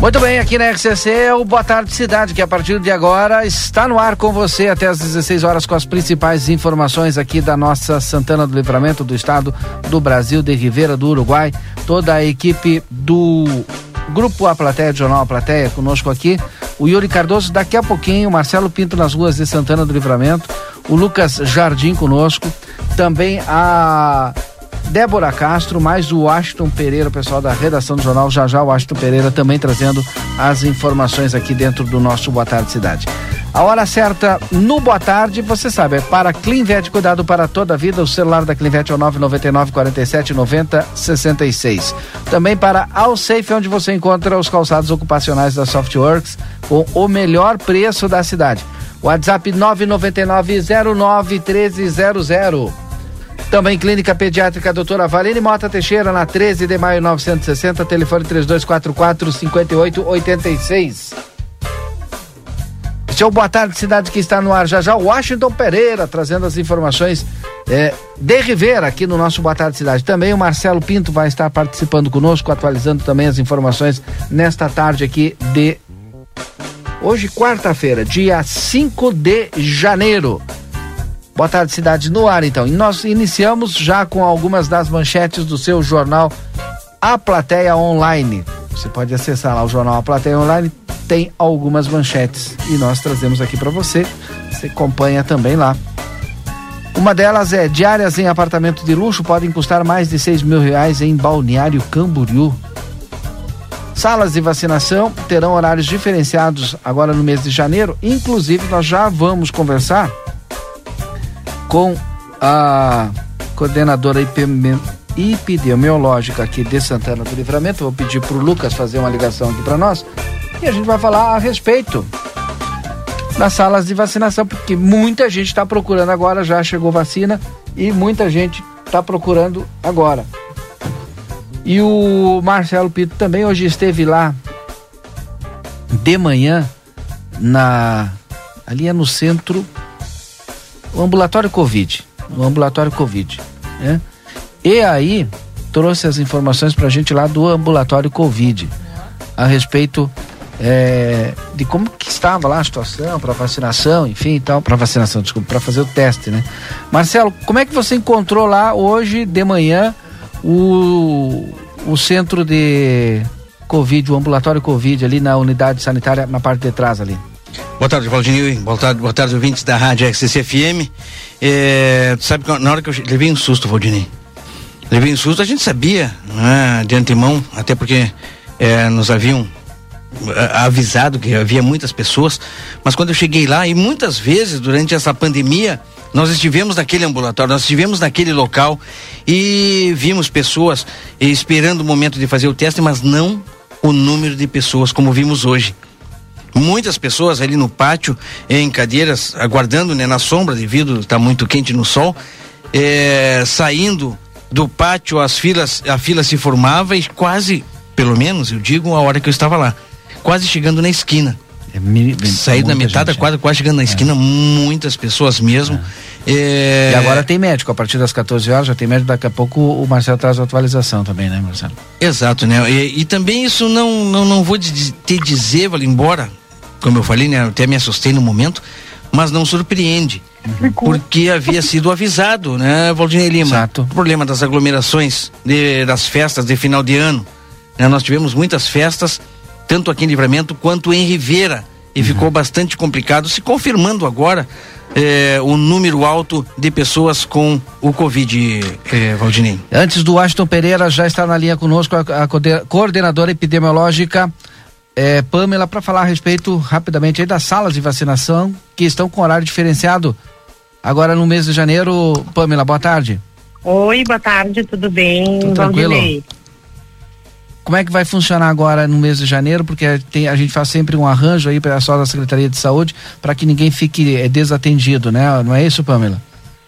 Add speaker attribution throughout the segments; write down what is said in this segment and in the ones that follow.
Speaker 1: Muito bem, aqui na RCC é o Boa Tarde Cidade, que a partir de agora está no ar com você até às 16 horas com as principais informações aqui da nossa Santana do Livramento, do estado do Brasil, de Ribeira do Uruguai. Toda a equipe do Grupo A Plateia, do Jornal A Plateia, conosco aqui. O Yuri Cardoso, daqui a pouquinho, o Marcelo Pinto nas ruas de Santana do Livramento, o Lucas Jardim conosco, também a Débora Castro, mais o Washington Pereira, o pessoal da redação do jornal, já já o Washington Pereira também trazendo as informações aqui dentro do nosso Boa Tarde Cidade. A hora certa no Boa Tarde, você sabe, é para Clinvet, cuidado para toda a vida. O celular da Clinvet é o 999 47 90 66. Também para Alsafe, onde você encontra os calçados ocupacionais da Softworks com o melhor preço da cidade. WhatsApp 999 09 1300. Também Clínica Pediátrica Doutora Valene Mota Teixeira, na 13 de maio 960, telefone 3244 5886. Seu boa tarde, cidade que está no ar já já, Washington Pereira, trazendo as informações é, de Rivera aqui no nosso Boa Tarde Cidade. Também o Marcelo Pinto vai estar participando conosco, atualizando também as informações nesta tarde aqui de hoje, quarta-feira, dia 5 de janeiro. Boa tarde, cidade no ar, então. E nós iniciamos já com algumas das manchetes do seu jornal A Plateia Online. Você pode acessar lá o jornal A Plateia Online, tem algumas manchetes e nós trazemos aqui para você. Você acompanha também lá. Uma delas é diárias em apartamento de luxo podem custar mais de 6 mil reais em Balneário Camboriú. Salas de vacinação terão horários diferenciados agora no mês de janeiro. Inclusive, nós já vamos conversar com a coordenadora epidemiológica aqui de Santana do Livramento. Vou pedir para o Lucas fazer uma ligação aqui para nós e a gente vai falar a respeito das salas de vacinação, porque muita gente está procurando agora, já chegou vacina e muita gente está procurando agora. E o Marcelo Pito também hoje esteve lá de manhã na ali é no centro o ambulatório Covid, o ambulatório Covid, né? E aí trouxe as informações para a gente lá do ambulatório Covid a respeito é, de como que estava lá a situação para vacinação, enfim, então para vacinação, desculpa, para fazer o teste, né? Marcelo, como é que você encontrou lá hoje de manhã o, o centro de Covid, o ambulatório Covid ali na unidade sanitária na parte de trás ali?
Speaker 2: Boa tarde, Valdinho. Boa tarde, boa tarde, ouvintes da Rádio XCFM. É, sabe que na hora que eu levei um susto, Valdinei. Levei um susto, a gente sabia, né, de antemão, até porque é, nos haviam é, avisado que havia muitas pessoas, mas quando eu cheguei lá, e muitas vezes durante essa pandemia, nós estivemos naquele ambulatório, nós estivemos naquele local e vimos pessoas esperando o momento de fazer o teste, mas não o número de pessoas como vimos hoje. Muitas pessoas ali no pátio, em cadeiras, aguardando né, na sombra, devido estar tá muito quente no sol, é, saindo do pátio, as filas, a fila se formava e quase, pelo menos, eu digo, a hora que eu estava lá, quase chegando na esquina. É, mi, Saí da metade, quase, é. quase chegando na esquina, é. muitas pessoas mesmo.
Speaker 1: É. É... E agora tem médico, a partir das 14 horas já tem médico, daqui a pouco o Marcelo traz a atualização também, né, Marcelo?
Speaker 2: Exato, né? E, e também isso não, não, não vou te dizer, vale embora, como eu falei, né? Até me assustei no momento, mas não surpreende. Uhum. Porque havia sido avisado, né, Valdinei Lima? Exato. O problema das aglomerações, de, das festas de final de ano. Né? Nós tivemos muitas festas, tanto aqui em Livramento quanto em Rivera. E uhum. ficou bastante complicado, se confirmando agora eh, o número alto de pessoas com o Covid, eh, Valdinei.
Speaker 1: Antes do Washington Pereira, já está na linha conosco a, a coordenadora epidemiológica é, Pamela, para falar a respeito rapidamente aí das salas de vacinação que estão com horário diferenciado agora no mês de janeiro. Pamela, boa tarde.
Speaker 3: Oi, boa tarde, tudo bem?
Speaker 1: Tudo tranquilo? Como é que vai funcionar agora no mês de janeiro? Porque tem, a gente faz sempre um arranjo aí para só da Secretaria de Saúde para que ninguém fique é, desatendido, né? Não é isso, Pamela?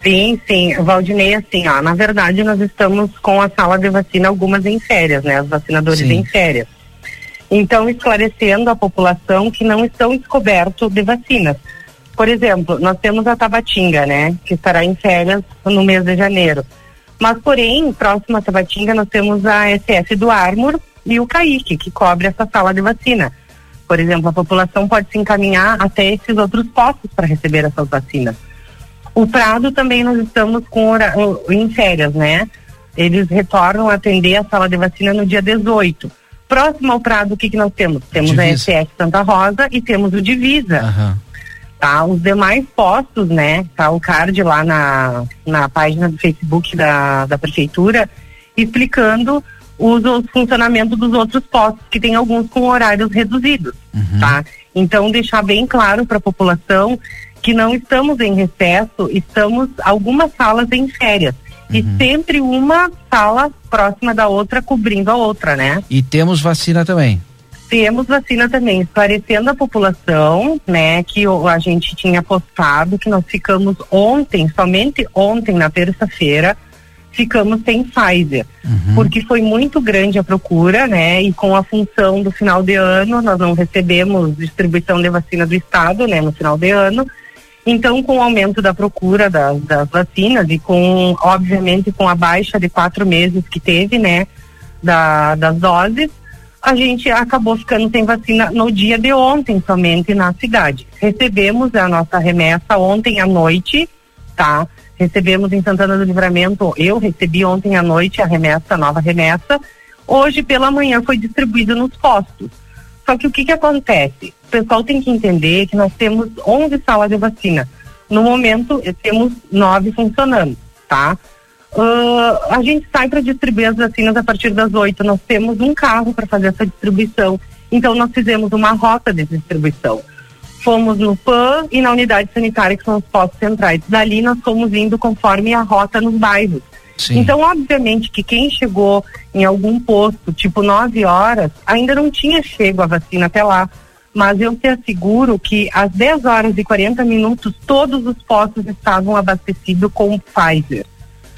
Speaker 3: Sim, sim, Valdinei, assim, ó, na verdade nós estamos com a sala de vacina algumas em férias, né? Os vacinadores sim. em férias. Então, esclarecendo a população que não estão descobertos de vacinas. Por exemplo, nós temos a Tabatinga, né, que estará em férias no mês de janeiro. Mas, porém, próximo à Tabatinga, nós temos a SF do Armor, e o CAIC, que cobre essa sala de vacina. Por exemplo, a população pode se encaminhar até esses outros postos para receber essas vacinas. O Prado também nós estamos com em férias, né? Eles retornam a atender a sala de vacina no dia 18. Próximo ao Prado, o que, que nós temos? Temos Divisa. a SS Santa Rosa e temos o Divisa. Uhum. Tá? Os demais postos, né? Tá o card lá na, na página do Facebook da, da Prefeitura explicando os funcionamento dos outros postos, que tem alguns com horários reduzidos, uhum. tá? Então, deixar bem claro para a população que não estamos em recesso, estamos algumas salas em férias. Uhum. E sempre uma sala próxima da outra, cobrindo a outra, né?
Speaker 1: E temos vacina também.
Speaker 3: Temos vacina também, esclarecendo a população, né, que a gente tinha postado que nós ficamos ontem, somente ontem, na terça-feira, ficamos sem Pfizer, uhum. porque foi muito grande a procura, né? E com a função do final de ano, nós não recebemos distribuição de vacina do Estado, né? No final de ano. Então, com o aumento da procura das, das vacinas e com, obviamente, com a baixa de quatro meses que teve, né? Da, das doses, a gente acabou ficando sem vacina no dia de ontem somente na cidade. Recebemos a nossa remessa ontem à noite, tá? Recebemos em Santana do Livramento, eu recebi ontem à noite a remessa, a nova remessa. Hoje pela manhã foi distribuído nos postos. Só que o que que acontece? O pessoal tem que entender que nós temos 11 salas de vacina. No momento, eh, temos nove funcionando, tá? Uh, a gente sai para distribuir as vacinas a partir das 8. Nós temos um carro para fazer essa distribuição. Então, nós fizemos uma rota de distribuição fomos no PAN e na unidade sanitária, que são os postos centrais. Dali nós fomos indo conforme a rota nos bairros. Sim. Então, obviamente que quem chegou em algum posto, tipo 9 horas, ainda não tinha chego a vacina até lá. Mas eu te asseguro que às 10 horas e 40 minutos todos os postos estavam abastecidos com Pfizer.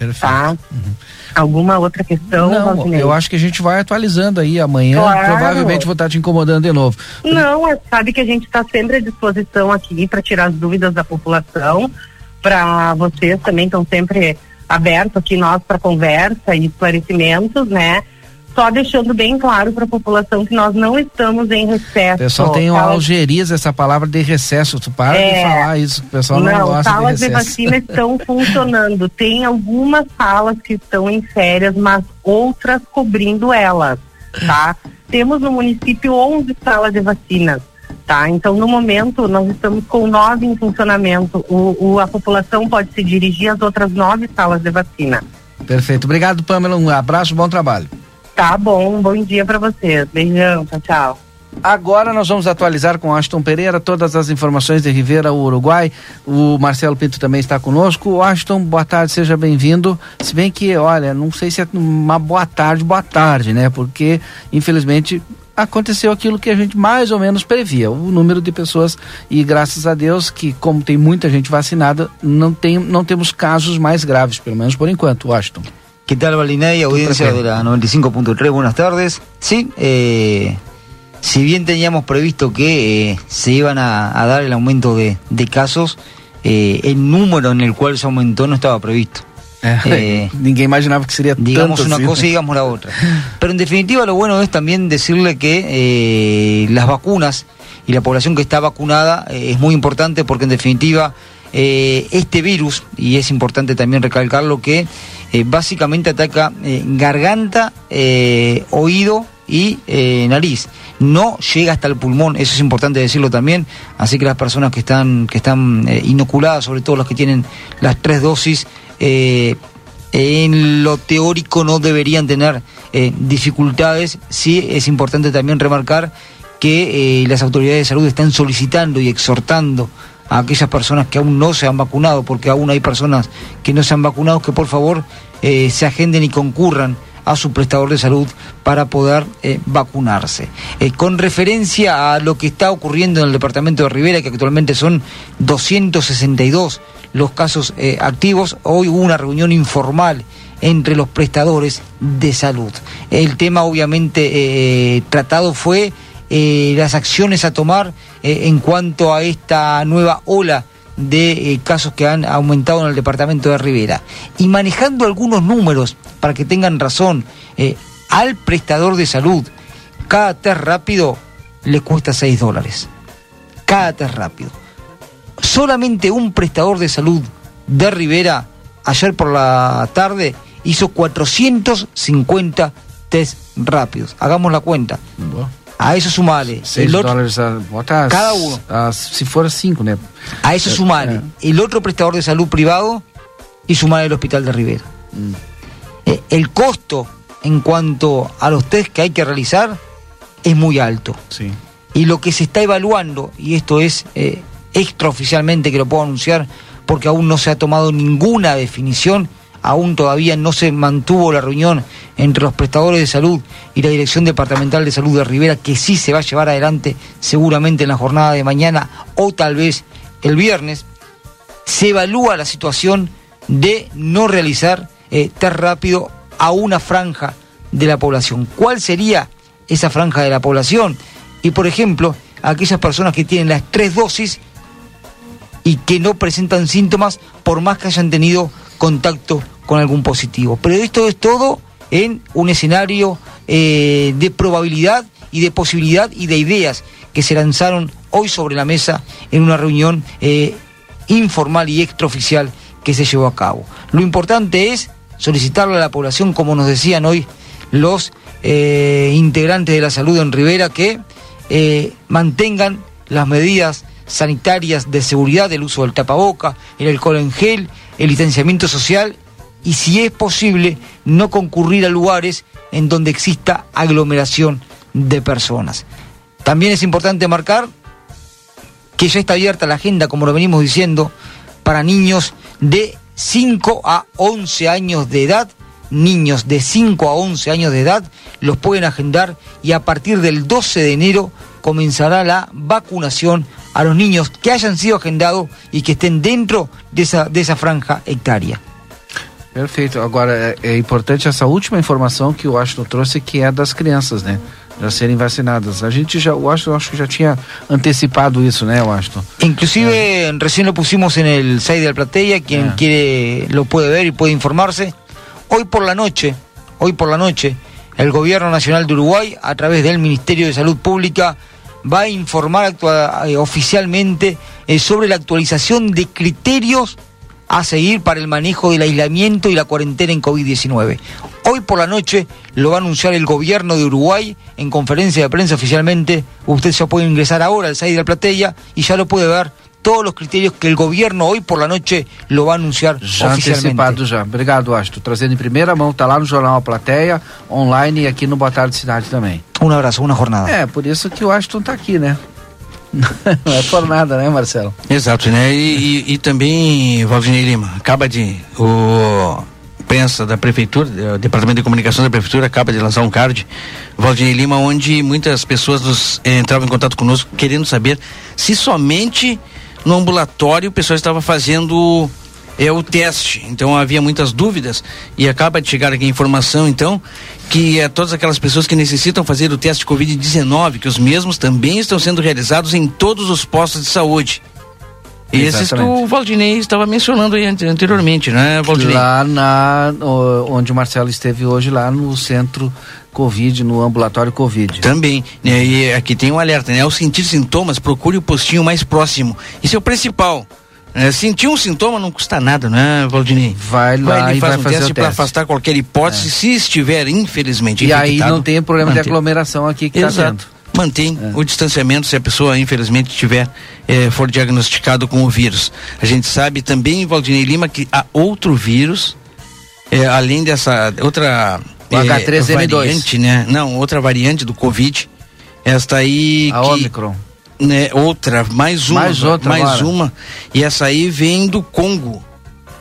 Speaker 3: Perfeito. Tá? Uhum. Alguma outra questão?
Speaker 1: Não, eu acho que a gente vai atualizando aí amanhã. Claro. Provavelmente vou estar te incomodando de novo.
Speaker 3: Não, é, sabe que a gente está sempre à disposição aqui para tirar as dúvidas da população. Para vocês também estão sempre abertos aqui nós para conversa e esclarecimentos, né? Só deixando bem claro para a população que nós não estamos em recesso. O
Speaker 1: pessoal tem uma algeriza essa palavra de recesso, tu para é, de falar isso, o pessoal não, não gosta
Speaker 3: salas
Speaker 1: de,
Speaker 3: de vacina estão funcionando, tem algumas salas que estão em férias, mas outras cobrindo elas, tá? Temos no município 11 salas de vacinas, tá? Então, no momento, nós estamos com nove em funcionamento, o, o a população pode se dirigir às outras nove salas de vacina.
Speaker 1: Perfeito, obrigado Pamela, um abraço, bom trabalho.
Speaker 3: Tá bom, bom dia para você. Beijão, tchau, tchau.
Speaker 1: Agora nós vamos atualizar com Aston Pereira todas as informações de Rivera, o Uruguai. O Marcelo Pinto também está conosco. Aston, boa tarde, seja bem-vindo. Se bem que, olha, não sei se é uma boa tarde, boa tarde, né? Porque, infelizmente, aconteceu aquilo que a gente mais ou menos previa, o número de pessoas e graças a Deus que como tem muita gente vacinada, não tem não temos casos mais graves, pelo menos por enquanto, Washington.
Speaker 4: ¿Qué tal, Balinay? Audiencia de la 95.3, buenas tardes. Sí, eh, si bien teníamos previsto que eh, se iban a, dar el aumento de, casos, eh, el número en el cual se aumentó no estaba previsto.
Speaker 1: Eh, Ninguém imaginaba que sería
Speaker 4: Digamos una cosa y digamos la otra. Pero en definitiva lo bueno es también decirle que las vacunas y la población que está vacunada es muy importante porque en definitiva este virus, y es importante también recalcarlo, que eh, básicamente ataca eh, garganta, eh, oído y nariz. No llega hasta el pulmón, eso es importante decirlo también. Así que las personas que están, que están inoculadas, sobre todo las que tienen las tres dosis, en lo teórico no deberían tener dificultades. Sí es importante también remarcar que las autoridades de salud están solicitando y exhortando a aquellas personas que aún no se han vacunado, porque aún hay personas que no se han vacunado, que por favor eh, se agenden y concurran a su prestador de salud para poder eh, vacunarse. Eh, con referencia a lo que está ocurriendo en el departamento de Rivera, que actualmente son 262 los casos activos, hoy hubo una reunión informal entre los prestadores de salud. El tema obviamente tratado fue las acciones a tomar en cuanto a esta nueva ola de eh, casos que han aumentado en el departamento de Rivera. Y manejando algunos números, para que tengan razón, eh, al prestador de salud. Cada test rápido le cuesta 6 dólares. Cada test rápido. Solamente un prestador de salud de Rivera, ayer por la tarde, hizo 450 test rápidos. Hagamos la cuenta. A eso sumale.
Speaker 1: 6
Speaker 4: el otro-
Speaker 1: dólares a,
Speaker 4: Cada uno.
Speaker 1: as- se for 5, né?
Speaker 4: A eso
Speaker 1: Eh,
Speaker 4: sumale
Speaker 1: eh.
Speaker 4: el otro prestador de salud privado y sumale el hospital de Rivera.
Speaker 1: Mm.
Speaker 4: Eh, el costo en cuanto a los test que hay que realizar es muy alto.
Speaker 1: Sim.
Speaker 4: Y lo que se está evaluando, y esto es eh, extraoficialmente que lo puedo anunciar, porque aún no se ha tomado ninguna definición, aún todavía no se mantuvo la reunión entre los prestadores de salud y la Dirección Departamental de Salud de Rivera, que sí se va a llevar adelante seguramente en la jornada de mañana o tal vez el viernes, se evalúa la situación de no realizar eh, test rápido a una franja de la población. ¿Cuál sería esa franja de la población? Y por ejemplo, aquellas personas que tienen las tres dosis y que no presentan síntomas por más que hayan tenido contacto con algún positivo. Pero esto es todo en un escenario eh, de probabilidad y de posibilidad y de ideas que se lanzaron hoy sobre la mesa en una reunión eh, informal y extraoficial que se llevó a cabo. Lo importante es solicitarle a la población, como nos decían hoy los eh, integrantes de la salud en Rivera, que mantengan las medidas sanitarias de seguridad, el uso del tapaboca, el alcohol en gel, el distanciamiento social y si es posible no concurrir a lugares en donde exista aglomeración de personas. También es importante marcar que ya está abierta la agenda, como lo venimos diciendo, para niños de 5 a 11 años de edad. Niños de 5 a 11 años de edad los pueden agendar y a partir del 12 de enero comenzará la vacunación a los niños que hayan sido agendados y que estén dentro de esa, de esa franja hectárea.
Speaker 1: Perfeito. Agora, é, é importante essa última informação que o Washington trouxe, que é das crianças, né? Já serem vacinadas. A gente já, o Washington acho que já tinha antecipado isso, né, Washington?
Speaker 4: Inclusive recién lo pusimos en el site de la platea, quien
Speaker 1: Ah.
Speaker 4: quiere lo puede ver y puede informarse. Hoy por la noche, hoy por la noche, el Gobierno Nacional de Uruguay, a través del Ministerio de Salud Pública, va a informar eh, oficialmente eh, sobre la actualización de criterios a seguir para el manejo del aislamiento y la cuarentena en COVID-19. Hoy por la noche lo va a anunciar el gobierno de Uruguay en conferencia de prensa oficialmente. Usted ya puede ingresar ahora al site de la platea y ya lo puede ver todos los criterios que el gobierno hoy por la noche lo va a anunciar
Speaker 1: Já
Speaker 4: oficialmente.
Speaker 1: antecipado já. Obrigado, Washington. Trazendo em primeira mão, tá lá no Jornal Plateia, online e aqui no Boa Tarde Cidade também.
Speaker 4: Un abrazo, una jornada.
Speaker 1: É, por isso que o Washington tá aqui, né? Não é por nada, né, Marcelo?
Speaker 2: Exato, né? E, e, e também, Valdinei Lima, acaba de. O imprensa da prefeitura, o departamento de comunicação da prefeitura acaba de lançar um card, Valdinei Lima, onde muitas pessoas nos, eh, entravam em contato conosco querendo saber se somente no ambulatório o pessoal estava fazendo é o teste. Então havia muitas dúvidas e acaba de chegar aqui a informação então que é todas aquelas pessoas que necessitam fazer o teste COVID-19, que os mesmos também estão sendo realizados em todos os postos de saúde. Esses que
Speaker 1: Exatamente.
Speaker 2: o Valdinei estava mencionando aí ante- anteriormente, né, Valdinei?
Speaker 1: Lá na, onde o Marcelo esteve hoje, lá no centro Covid, no ambulatório Covid.
Speaker 2: Também, né? E aqui tem um alerta, né? Ao sentir sintomas, procure o postinho mais próximo. Isso é o principal. Né? sentir um sintoma não custa nada, né, Valdinei?
Speaker 1: Vai lá
Speaker 2: ele
Speaker 1: e
Speaker 2: faz
Speaker 1: vai
Speaker 2: um
Speaker 1: fazer
Speaker 2: teste para afastar qualquer hipótese, se estiver, infelizmente,
Speaker 1: E aí não tem problema de
Speaker 2: mantém.
Speaker 1: aglomeração aqui que tendo.
Speaker 2: Exato. Mantém
Speaker 1: É.
Speaker 2: o distanciamento se a pessoa, infelizmente, tiver, eh, for diagnosticado com o vírus. A gente sabe também, Valdinei Lima, que há outro vírus, eh, além dessa outra
Speaker 1: O H3N2.
Speaker 2: variante, né? Não, outra variante do Covid. Esta aí
Speaker 1: A
Speaker 2: que,
Speaker 1: Omicron.
Speaker 2: Né, outra, mais uma,
Speaker 1: Mais outra
Speaker 2: mais
Speaker 1: agora.
Speaker 2: uma. E essa aí vem do Congo.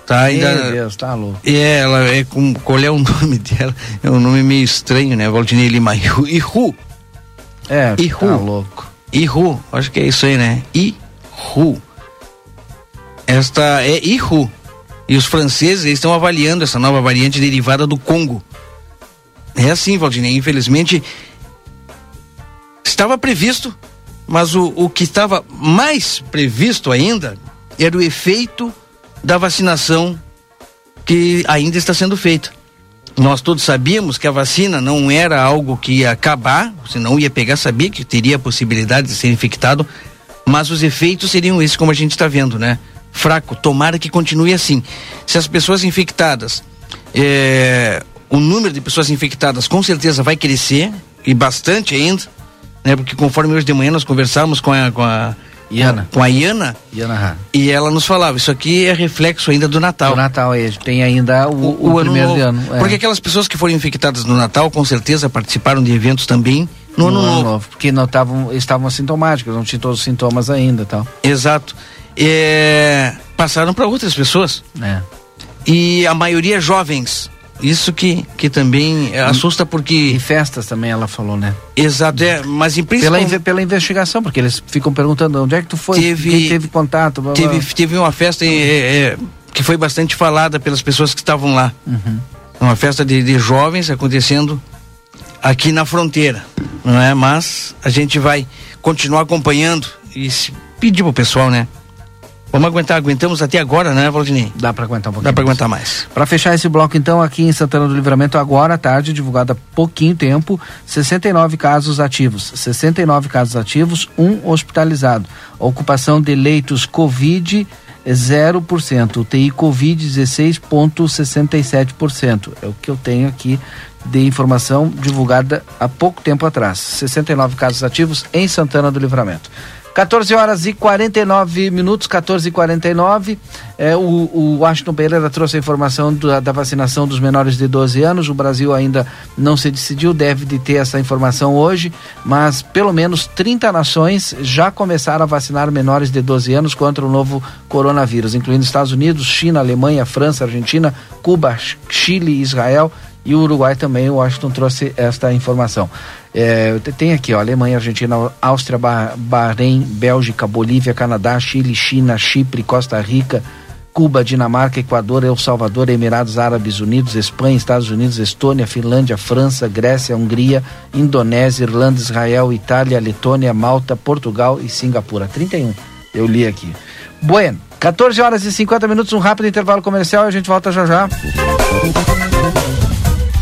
Speaker 2: Tá ainda
Speaker 1: Meu Deus, tá louco.
Speaker 2: é, ela é com. Qual é o nome dela? É um nome meio estranho, né? Valdinei Lima. Ihu. Ihu.
Speaker 1: É,
Speaker 2: E
Speaker 1: tá louco.
Speaker 2: Ihu. Acho que é isso aí, né? Ihu. Esta é Ihu. E os franceses estão avaliando essa nova variante derivada do Congo. É assim, Valdinei. Infelizmente, estava previsto, mas o, o que estava mais previsto ainda era o efeito da vacinação que ainda está sendo feita. nós todos sabíamos que a vacina não era algo que ia acabar, você não ia pegar, sabia que teria a possibilidade de ser infectado, mas os efeitos seriam esses como a gente está vendo, né? Fraco, tomara que continue assim. Se as pessoas infectadas, é, o número de pessoas infectadas com certeza vai crescer, e bastante ainda, né? Porque conforme hoje de manhã nós conversamos com a, com a Iana. Com a Iana.
Speaker 1: Iana
Speaker 2: E ela nos falava, isso aqui é reflexo ainda do Natal.
Speaker 1: Do Natal, é, tem ainda o, o, o, o primeiro ano ano.
Speaker 2: É. Porque aquelas pessoas que foram infectadas no Natal, com certeza participaram de eventos também no, no ano, novo. novo.
Speaker 1: Porque não tavam, estavam assintomáticos, não tinham todos os sintomas ainda tal.
Speaker 2: Exato. É, passaram para outras pessoas.
Speaker 1: É.
Speaker 2: E a maioria jovens. Isso que, que também assusta porque.
Speaker 1: E festas também ela falou, né?
Speaker 2: Exato, é, mas em
Speaker 1: pela, pela investigação, porque eles ficam perguntando onde é que tu foi,
Speaker 2: teve,
Speaker 1: quem teve contato. Blá,
Speaker 2: blá. Teve, teve uma festa é, é, que foi bastante falada pelas pessoas que estavam lá.
Speaker 1: Uhum.
Speaker 2: Uma festa de, de jovens acontecendo aqui na fronteira, não é? Mas a gente vai continuar acompanhando e pedir pro pessoal, né? Vamos aguentar, aguentamos até agora, né, Valdinei?
Speaker 1: Dá para aguentar um pouquinho.
Speaker 2: Dá para aguentar mais.
Speaker 1: Para fechar esse bloco, então, aqui em Santana do Livramento, agora à tarde, divulgado há pouquinho tempo, 69 casos ativos. 69 casos ativos, um hospitalizado. ocupação de leitos Covid 0%, UTI Covid 16,67%. É o que eu tenho aqui de informação divulgada há pouco tempo atrás. 69 casos ativos em Santana do Livramento. 14 horas e 49 minutos, 14 e 49. É, o, o Washington Pereira trouxe a informação da, da, vacinação dos menores de 12 anos. O Brasil ainda não se decidiu, deve de ter essa informação hoje, mas pelo menos 30 nações já começaram a vacinar menores de 12 anos contra o novo coronavírus, incluindo Estados Unidos, China, Alemanha, França, Argentina, Cuba, Chile, Israel e o Uruguai também. O Washington trouxe esta informação. É, tem aqui, ó, Alemanha, Argentina, Áustria, Bahrein, Bélgica, Bolívia, Canadá, Chile, China, Chipre, Costa Rica, Cuba, Dinamarca, Equador, El Salvador, Emirados Árabes Unidos, Espanha, Estados Unidos, Estônia, Finlândia, França, Grécia, Hungria, Indonésia, Irlanda, Israel, Itália, Letônia, Malta, Portugal e Singapura. 31. Eu li aqui. Bueno, 14 horas e 50 minutos, um rápido intervalo comercial e a gente volta já já.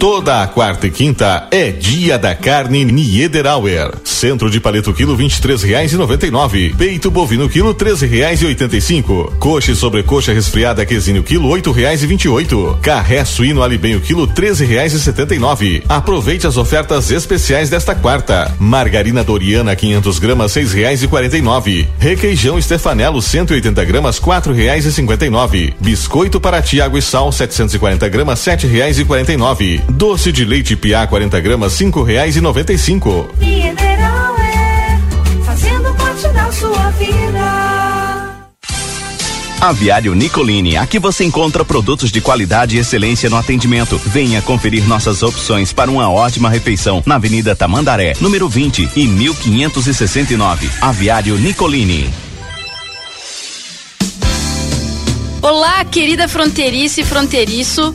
Speaker 5: Toda a quarta e quinta é dia da carne Niederauer. Centro de paleto quilo vinte e três reais e noventa e nove. Peito bovino quilo treze reais e oitenta e cinco. Coxa e sobrecoxa resfriada quesinho quilo oito reais e vinte e oito. Carré suíno alibenho quilo treze reais e setenta e nove. Aproveite as ofertas especiais desta quarta. Margarina Doriana 500 gramas seis reais e quarenta e nove. Requeijão Stefanello 180 gramas quatro reais e cinquenta e nove. Biscoito para Tiago e Sal 740 gramas sete reais e quarenta e nove. Doce de leite Piá 40 gramas cinco reais e noventa e cinco.
Speaker 6: Mineral é fazendo parte da sua vida.
Speaker 7: Aviário Nicolini, aqui você encontra produtos de qualidade e excelência no atendimento. Venha conferir nossas opções para uma ótima refeição na Avenida Tamandaré, número 20 e 1569. Aviário Nicolini.
Speaker 8: Olá, querida fronteiriça e fronteiriço.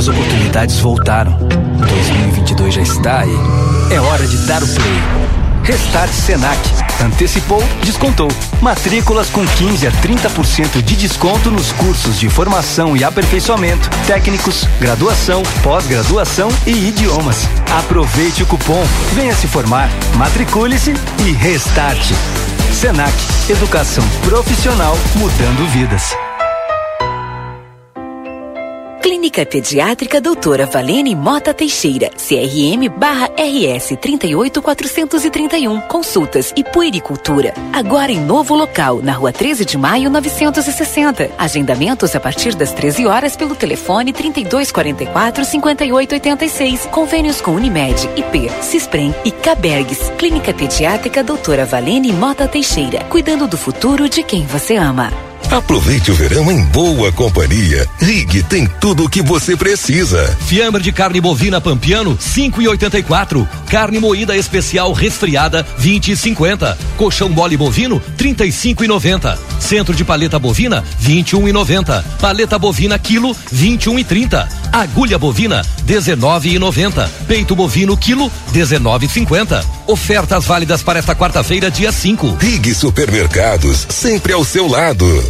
Speaker 9: As oportunidades voltaram. 2022 já está aí. É hora de dar o play. Restart Senac. Antecipou, descontou. Matrículas com 15 a 30% de desconto nos cursos de formação e aperfeiçoamento, técnicos, graduação, pós-graduação e idiomas. Aproveite o cupom, venha se formar, matricule-se e restarte. Senac, educação profissional mudando vidas.
Speaker 10: Clínica Pediátrica Doutora Valene Mota Teixeira, CRM barra RS 38431. Consultas e puericultura. Agora em novo local, na rua 13 de maio 960. Agendamentos a partir das 13 horas pelo telefone 3244 5886. Convênios com Unimed, IP, Cisprem e Cabergs. Clínica Pediátrica Doutora Valene Mota Teixeira. Cuidando do futuro de quem você ama.
Speaker 11: Aproveite o verão em boa companhia. Rig tem tudo o que você precisa.
Speaker 12: Fiambre de carne bovina Pampiano, 5,84. Carne moída especial resfriada, 20,50. Colchão mole bovino, 35,90. Centro de paleta bovina, 21,90. Paleta bovina quilo, 21,30. Agulha bovina, 19,90. Peito bovino quilo, 19,50. Ofertas válidas para esta quarta-feira, dia 5.
Speaker 11: Rig Supermercados, sempre ao seu lado.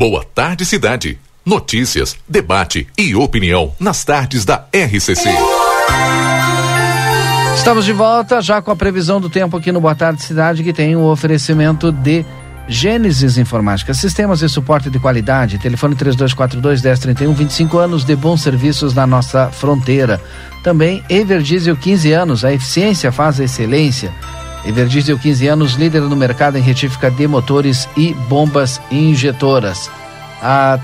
Speaker 13: Boa tarde, cidade. Notícias, debate e opinião nas tardes da RCC.
Speaker 1: Estamos de volta já com a previsão do tempo aqui no Boa Tarde Cidade, que tem o oferecimento de Gênesis Informática, sistemas de suporte de qualidade, telefone 3242 1031, 25 anos de bons serviços na nossa fronteira. Também Everdiesel 15 anos, a eficiência faz a excelência. Everdiesel 15 anos, líder no mercado em retífica de motores e bombas injetoras. A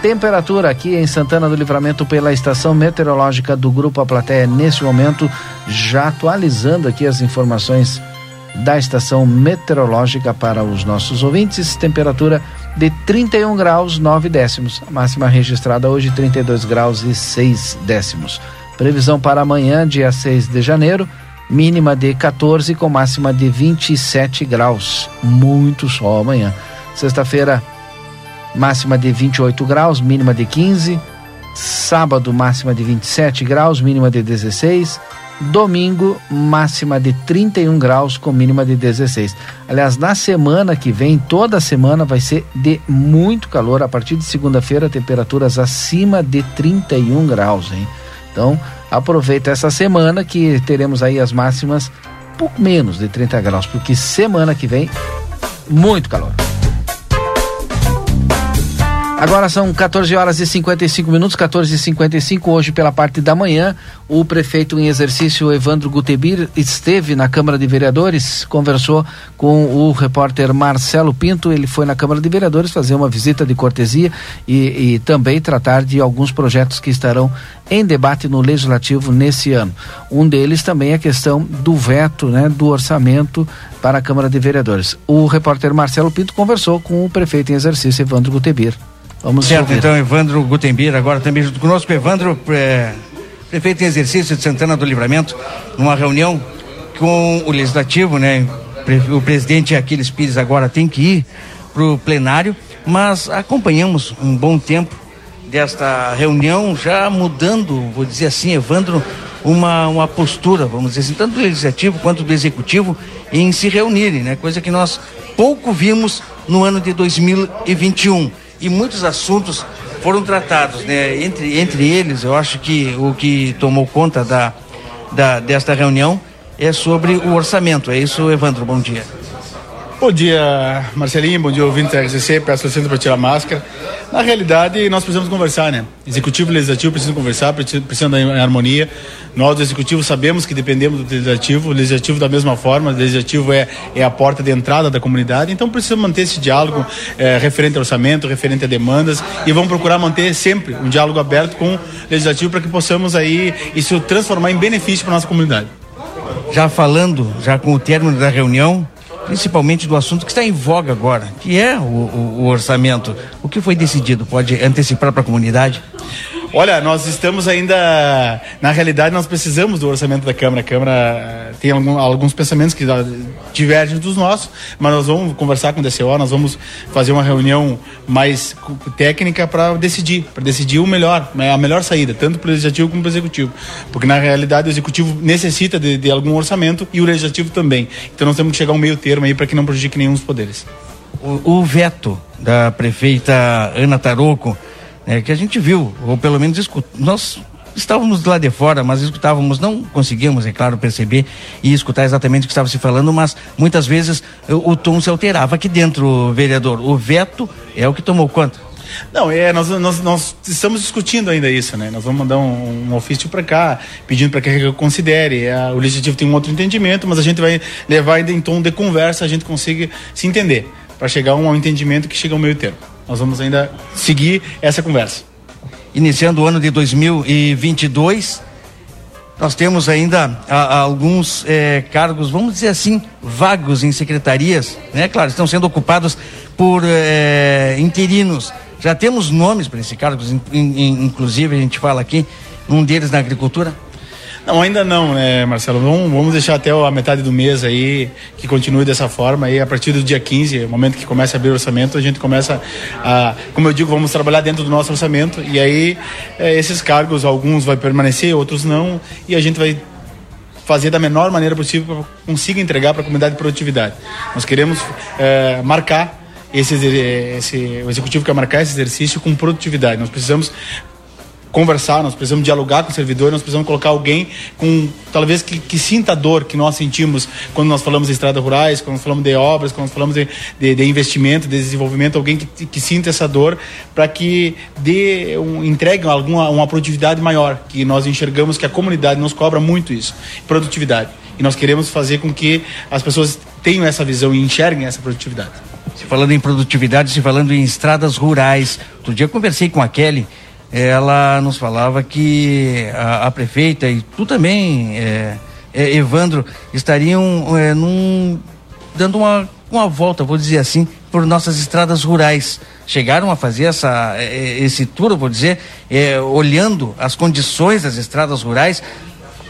Speaker 1: temperatura aqui em Santana do Livramento pela estação meteorológica do Grupo A Plateia neste momento, já atualizando aqui as informações da estação meteorológica para os nossos ouvintes, temperatura de 31 graus 9 décimos, a máxima registrada hoje 32 graus e 6 décimos. Previsão para amanhã, dia 6 de janeiro, mínima de 14 com máxima de 27 graus. Muito sol amanhã. Sexta-feira, máxima de 28 graus, mínima de 15. Sábado, máxima de 27 graus, mínima de 16. Domingo, máxima de 31 graus com mínima de 16. Aliás, na semana que vem, toda semana vai ser de muito calor. A partir de segunda-feira, temperaturas acima de 31 graus, hein? Então, aproveita essa semana que teremos aí as máximas pouco menos de 30 graus, porque semana que vem, muito calor. Agora são 14 horas e 55 minutos, 14 e 55 hoje pela parte da manhã. O prefeito em exercício Evandro Gutebir esteve na Câmara de Vereadores, conversou com o repórter Marcelo Pinto. Ele foi na Câmara de Vereadores fazer uma visita de cortesia e, e também tratar de alguns projetos que estarão em debate no legislativo nesse ano. Um deles também é a questão do veto, né, do orçamento para a Câmara de Vereadores. O repórter Marcelo Pinto conversou com o prefeito em exercício Evandro Gutebir. Vamos
Speaker 2: certo,
Speaker 1: ouvir.
Speaker 2: então, Evandro Gutenbir, agora também junto conosco, Evandro, é, prefeito em exercício de Santana do Livramento, numa reunião com o Legislativo, né? O presidente Aquiles Pires agora tem que ir para o plenário, mas acompanhamos um bom tempo desta reunião, já mudando, vou dizer assim, Evandro, uma, uma postura, vamos dizer assim, tanto do Legislativo quanto do Executivo, em se reunirem, né? Coisa que nós pouco vimos no ano de 2021 e muitos assuntos foram tratados, né? Entre, entre eles, eu acho que o que tomou conta da, da, desta reunião é sobre o orçamento. É isso, Evandro, bom dia.
Speaker 14: Bom dia, Marcelinho, bom dia, ouvinte da RCC, peço licença para tirar a máscara. Na realidade, nós precisamos conversar, né? Executivo e Legislativo precisam conversar, precisam em harmonia. Nós, do Executivo, sabemos que dependemos do Legislativo, o Legislativo da mesma forma, o Legislativo é, é a porta de entrada da comunidade, então precisamos manter esse diálogo é, referente ao orçamento, referente a demandas, e vamos procurar manter sempre um diálogo aberto com o Legislativo para que possamos aí isso transformar em benefício para nossa comunidade.
Speaker 2: Já falando, já com o término da reunião, principalmente do assunto que está em voga agora, que é o, o, o orçamento. O que foi decidido? Pode antecipar para a comunidade?
Speaker 14: Olha, nós estamos ainda. Na realidade, nós precisamos do orçamento da Câmara. A Câmara eh, tem algum, alguns pensamentos que divergem dos nossos, mas nós vamos conversar com o DCO, nós vamos fazer uma reunião mais técnica para decidir, para decidir o melhor, né, a melhor saída, tanto para o Legislativo como para o Executivo. Porque na realidade o Executivo necessita de, de algum orçamento e o Legislativo também. Então nós temos que chegar a um meio termo aí para que não prejudique nenhum dos poderes.
Speaker 2: O, o veto da prefeita Ana Taroco, né, que a gente viu, ou pelo menos escut... nós estávamos lá de fora, mas escutávamos, não conseguíamos, é claro, perceber e escutar exatamente o que estava se falando, mas muitas vezes o, o tom se alterava aqui dentro, vereador. O veto é o que tomou conta.
Speaker 14: Não, é, nós, nós, nós estamos discutindo ainda isso, né? Nós vamos mandar um, um ofício para cá, pedindo para que a Regra considere. É, o legislativo tem um outro entendimento, mas a gente vai levar em tom de conversa, a gente consiga se entender, para chegar a um entendimento que chega ao meio termo. Nós vamos ainda seguir essa conversa.
Speaker 2: Iniciando o ano de 2022, nós temos ainda a- a alguns eh, cargos, vamos dizer assim, vagos em secretarias, né? Claro, estão sendo ocupados por interinos. Já temos nomes para esses cargos, in- in- inclusive a gente fala aqui, um deles na agricultura.
Speaker 14: Não, ainda não, né, Marcelo? Vamos, vamos deixar até a metade do mês aí que continue dessa forma. Aí a partir do dia 15, momento que começa a abrir o orçamento, a gente começa a, como eu digo, vamos trabalhar dentro do nosso orçamento. E aí eh, esses cargos, alguns vai permanecer, outros não, e a gente vai fazer da menor maneira possível para consiga entregar para a comunidade de produtividade. Nós queremos eh, marcar esse, esse, o executivo quer marcar esse exercício com produtividade. Nós precisamos conversar, nós precisamos dialogar com o servidor, nós precisamos colocar alguém com talvez que, que sinta a dor que nós sentimos quando nós falamos de estradas rurais, quando nós falamos de obras, quando nós falamos de, de, de investimento, de desenvolvimento, alguém que, que sinta essa dor para que dê um, entregue alguma uma produtividade maior, que nós enxergamos que a comunidade nos cobra muito isso, produtividade. E nós queremos fazer com que as pessoas tenham essa visão e enxerguem essa produtividade.
Speaker 2: Se falando em produtividade, se falando em estradas rurais. Outro dia eu conversei com a Kelly, ela nos falava que a, a prefeita e tu também, é, é, Evandro, estariam é, num, dando uma, uma volta, vou dizer assim, por nossas estradas rurais. Chegaram a fazer essa, é, esse tour, vou dizer, é, olhando as condições das estradas rurais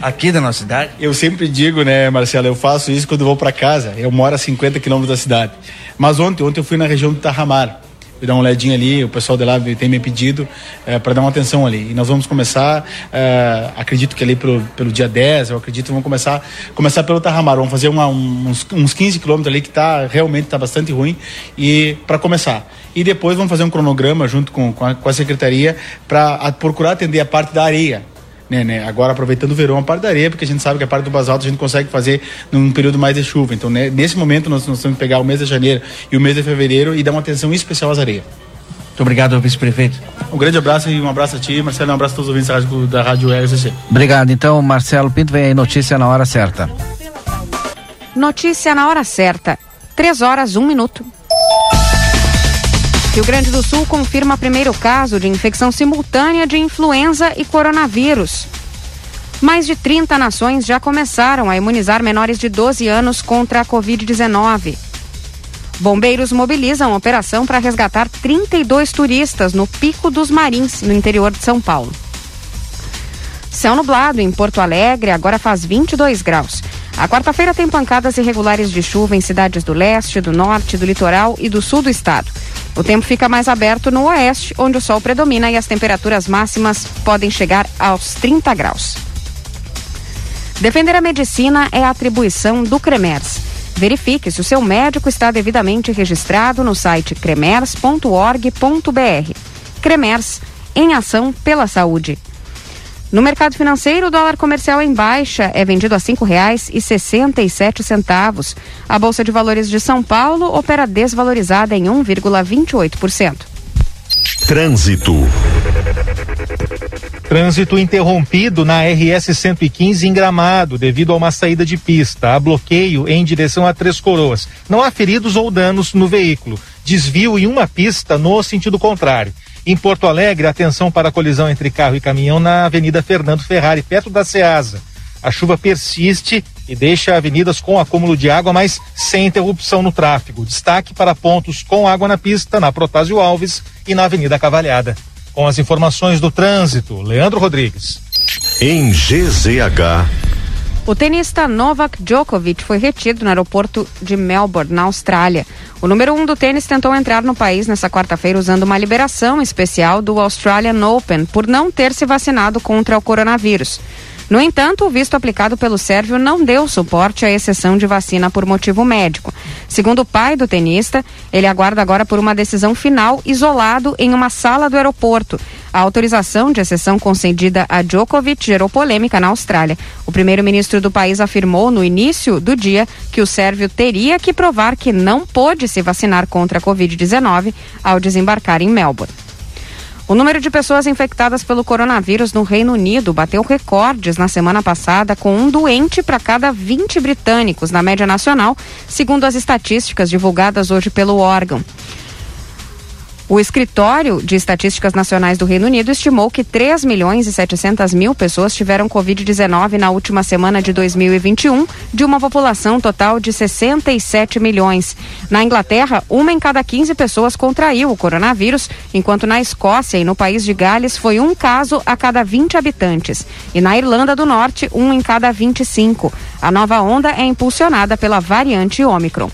Speaker 2: aqui da nossa cidade.
Speaker 14: Eu sempre digo, né, Marcelo, eu faço isso quando vou para casa. Eu moro a 50 quilômetros da cidade. Mas ontem, ontem eu fui na região do Tarramar. Fui dar uma olhadinha ali, o pessoal de lá tem me pedido para dar uma atenção ali. E nós vamos começar, eh, acredito que ali pelo, pelo dia 10, eu acredito que vamos começar, começar pelo Tarramar. Vamos fazer uma, uns, uns 15 quilômetros ali que tá, realmente está bastante ruim e para começar. E depois vamos fazer um cronograma junto com, com, a, com a secretaria para procurar atender a parte da areia. Né, né? Agora aproveitando o verão, a parte da areia, porque a gente sabe que a parte do basalto a gente consegue fazer num período mais de chuva. Então, né, nesse momento, nós, nós temos que pegar o mês de janeiro e o mês de fevereiro e dar uma atenção especial às areias.
Speaker 2: Muito obrigado, vice-prefeito.
Speaker 14: Um grande abraço e um abraço a ti, Marcelo, um abraço a todos os ouvintes da rádio, RCC.
Speaker 1: Obrigado. Então, Marcelo Pinto, vem aí notícia na hora certa.
Speaker 15: Notícia na hora certa. 3 horas, 1 minuto. Rio Grande do Sul confirma primeiro caso de infecção simultânea de influenza e coronavírus. Mais de 30 nações já começaram a imunizar menores de 12 anos contra a Covid-19. Bombeiros mobilizam operação para resgatar 32 turistas no Pico dos Marins, no interior de São Paulo. Céu nublado em Porto Alegre, agora faz 22 graus. A quarta-feira tem pancadas irregulares de chuva em cidades do leste, do norte, do litoral e do sul do estado. O tempo fica mais aberto no oeste, onde o sol predomina e as temperaturas máximas podem chegar aos 30 graus. Defender a medicina é a atribuição do CREMERS. Verifique se o seu médico está devidamente registrado no site cremers.org.br. CREMERS, em ação pela saúde. No mercado financeiro, o dólar comercial em baixa é vendido a R$ 5,67. A Bolsa de Valores de São Paulo opera desvalorizada em 1,28%.
Speaker 16: Trânsito. Trânsito interrompido na RS 115 em Gramado, devido a uma saída de pista. Há bloqueio em direção a Três Coroas. Não há feridos ou danos no veículo. Desvio em uma pista no sentido contrário. Em Porto Alegre, atenção para a colisão entre carro e caminhão na Avenida Fernando Ferrari, perto da Ceasa. A chuva persiste e deixa avenidas com acúmulo de água, mas sem interrupção no tráfego. Destaque para pontos com água na pista, na Protásio Alves e na Avenida Cavalhada. Com as informações do trânsito, Leandro Rodrigues.
Speaker 5: Em GZH.
Speaker 15: O tenista Novak Djokovic foi retido no aeroporto de Melbourne, na Austrália. O número um do tênis tentou entrar no país nessa quarta-feira usando uma liberação especial do Australian Open por não ter se vacinado contra o coronavírus. No entanto, o visto aplicado pelo Sérvio não deu suporte à exceção de vacina por motivo médico. Segundo o pai do tenista, ele aguarda agora por uma decisão final isolado em uma sala do aeroporto. A autorização de exceção concedida a Djokovic gerou polêmica na Austrália. O primeiro-ministro do país afirmou no início do dia que o sérvio teria que provar que não pôde se vacinar contra a Covid-19 ao desembarcar em Melbourne. O número de pessoas infectadas pelo coronavírus no Reino Unido bateu recordes na semana passada, com um doente para cada 20 britânicos na média nacional, segundo as estatísticas divulgadas hoje pelo órgão. O Escritório de Estatísticas Nacionais do Reino Unido estimou que 3 milhões e 700 mil pessoas tiveram Covid-19 na última semana de 2021, de uma população total de 67 milhões. Na Inglaterra, uma em cada 15 pessoas contraiu o coronavírus, enquanto na Escócia e no país de Gales foi um caso a cada 20 habitantes. E na Irlanda do Norte, um em cada 25. A nova onda é impulsionada pela variante Ômicron.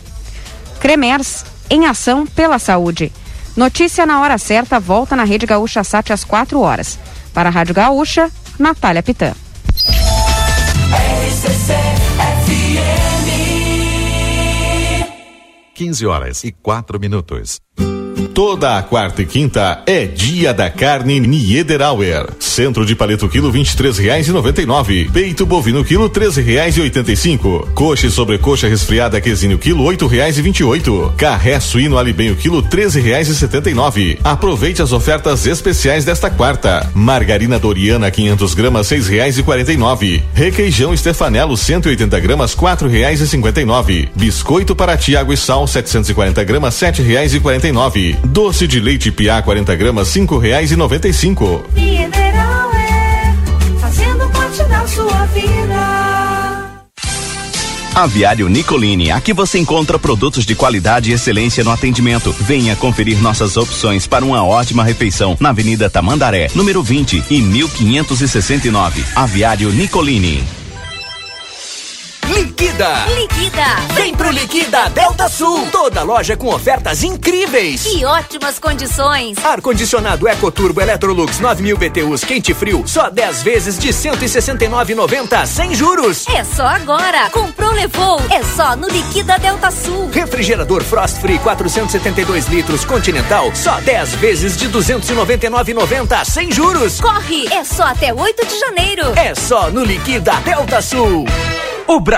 Speaker 15: Cremers, em ação pela saúde. Notícia na hora certa volta na Rede Gaúcha Sat às 4 horas. Para a Rádio Gaúcha, Natália Pitã.
Speaker 5: 15 horas e 4 minutos. Toda a quarta e quinta é dia da carne Niederauer. Centro de paleto quilo vinte e reais e noventa e nove. Peito bovino quilo treze reais e oitenta e cinco. Coxa e sobrecoxa resfriada quesinho quilo oito reais e vinte e oito. Carré suíno alibenho quilo treze reais e setenta e nove. Aproveite as ofertas especiais desta quarta. Margarina Doriana 500 gramas seis reais e quarenta e nove. Requeijão Stefanello 180 gramas quatro reais e cinquenta e nove. Biscoito para Tiago e Sal 740 gramas sete reais e quarenta e nove. Doce de leite Piá 40 gramas cinco reais e noventa e cinco.
Speaker 17: Mineral é fazendo parte da sua vida.
Speaker 7: Aviário Nicolini, aqui você encontra produtos de qualidade e excelência no atendimento. Venha conferir nossas opções para uma ótima refeição na Avenida Tamandaré, número 20 e 1569. Aviário Nicolini.
Speaker 18: Liquida!
Speaker 19: Liquida!
Speaker 18: Vem pro Liquida Delta Sul! Toda loja com ofertas incríveis!
Speaker 19: E ótimas condições!
Speaker 18: Ar-condicionado EcoTurbo Electrolux 9000 BTUs quente e frio, só 10 vezes de 169,90 sem juros!
Speaker 19: É só agora! Comprou, levou! É só no Liquida Delta Sul!
Speaker 18: Refrigerador Frost Free 472 litros Continental, só 10 vezes de 299,90 sem juros!
Speaker 19: Corre! É só até 8 de janeiro!
Speaker 18: É só no Liquida Delta Sul!
Speaker 20: O Brasil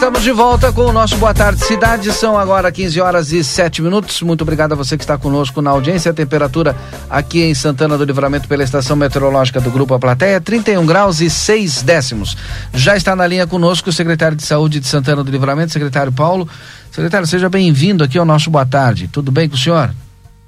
Speaker 1: Estamos de volta com o nosso Boa Tarde Cidade. São agora 15 horas e 7 minutos. Muito obrigado a você que está conosco na audiência. A temperatura aqui em Santana do Livramento pela estação meteorológica do Grupo A Plateia, 31 graus e 6 décimos. Já está na linha conosco o secretário de Saúde de Santana do Livramento, secretário Paulo. Secretário, seja bem-vindo aqui ao nosso Boa Tarde. Tudo bem com o senhor?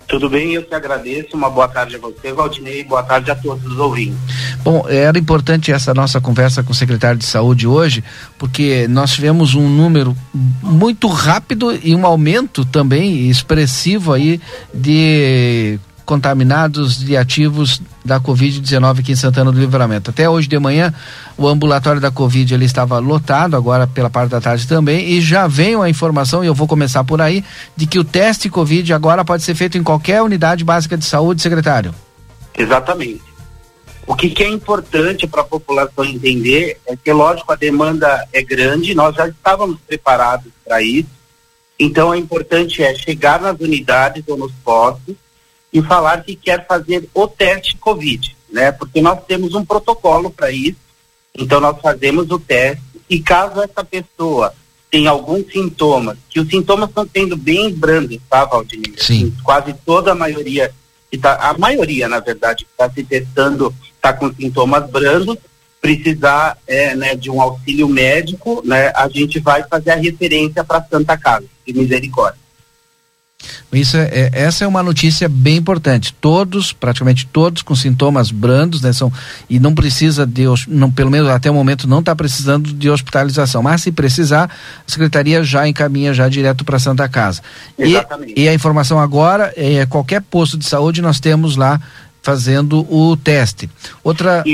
Speaker 21: Tudo bem, eu que agradeço. Uma boa tarde a você, Valdinei, boa tarde a todos os ouvintes.
Speaker 1: Bom, era importante essa nossa conversa com o secretário de saúde hoje, porque nós tivemos um número muito rápido e um aumento também expressivo aí de contaminados de ativos da Covid-19 aqui em Santana do Livramento. Até hoje de manhã, o ambulatório da Covid ele estava lotado, agora pela parte da tarde também, e já veio a informação, e eu vou começar por aí, de que o teste Covid agora pode ser feito em qualquer unidade básica de saúde, secretário.
Speaker 21: Exatamente. O que, que é importante para a população entender é que, lógico, a demanda é grande, nós já estávamos preparados para isso, então é importante é chegar nas unidades ou nos postos e falar que quer fazer o teste Covid, né? Porque nós temos um protocolo para isso, então nós fazemos o teste e caso essa pessoa tenha alguns sintomas, que os sintomas estão sendo bem brandos, tá, Valdinei?
Speaker 1: Sim.
Speaker 21: Quase toda a maioria, tá, a maioria, na verdade, que está se testando está com sintomas brandos, precisar é, né, de um auxílio médico, né, a gente vai fazer a referência para Santa Casa de Misericórdia.
Speaker 1: Isso é, é, essa é uma notícia bem importante. Todos, praticamente todos, com sintomas brandos, né? São, e não precisa de, não, pelo menos até o momento, não está precisando de hospitalização. Mas se precisar, a secretaria já encaminha já direto para Santa Casa.
Speaker 21: Exatamente.
Speaker 1: E, e a informação agora é qualquer posto de saúde nós temos lá fazendo o teste. Outra.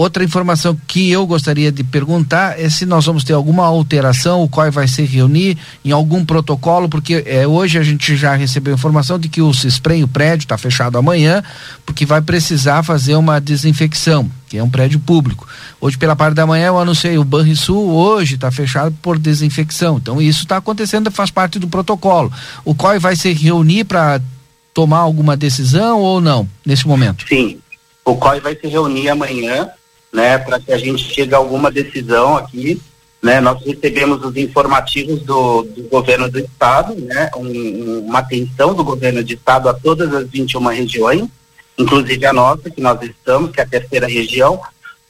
Speaker 1: Outra informação que eu gostaria de perguntar é se nós vamos ter alguma alteração, o qual vai se reunir em algum protocolo, porque é, hoje a gente já recebeu informação de que o CISPREM, o prédio, está fechado amanhã, porque vai precisar fazer uma desinfecção, que é um prédio público. Hoje, pela parte da manhã, eu anunciei o Banrisul hoje está fechado por desinfecção. Então, isso está acontecendo, faz parte do protocolo. O qual vai se reunir para tomar alguma decisão ou não, nesse momento?
Speaker 21: Sim. O COI vai se reunir amanhã né, para que a gente chegue a alguma decisão aqui. Né, nós recebemos os informativos do, do governo do estado, né, um, uma atenção do governo do estado a todas as 21 regiões, inclusive a nossa, que nós estamos, que é a terceira região,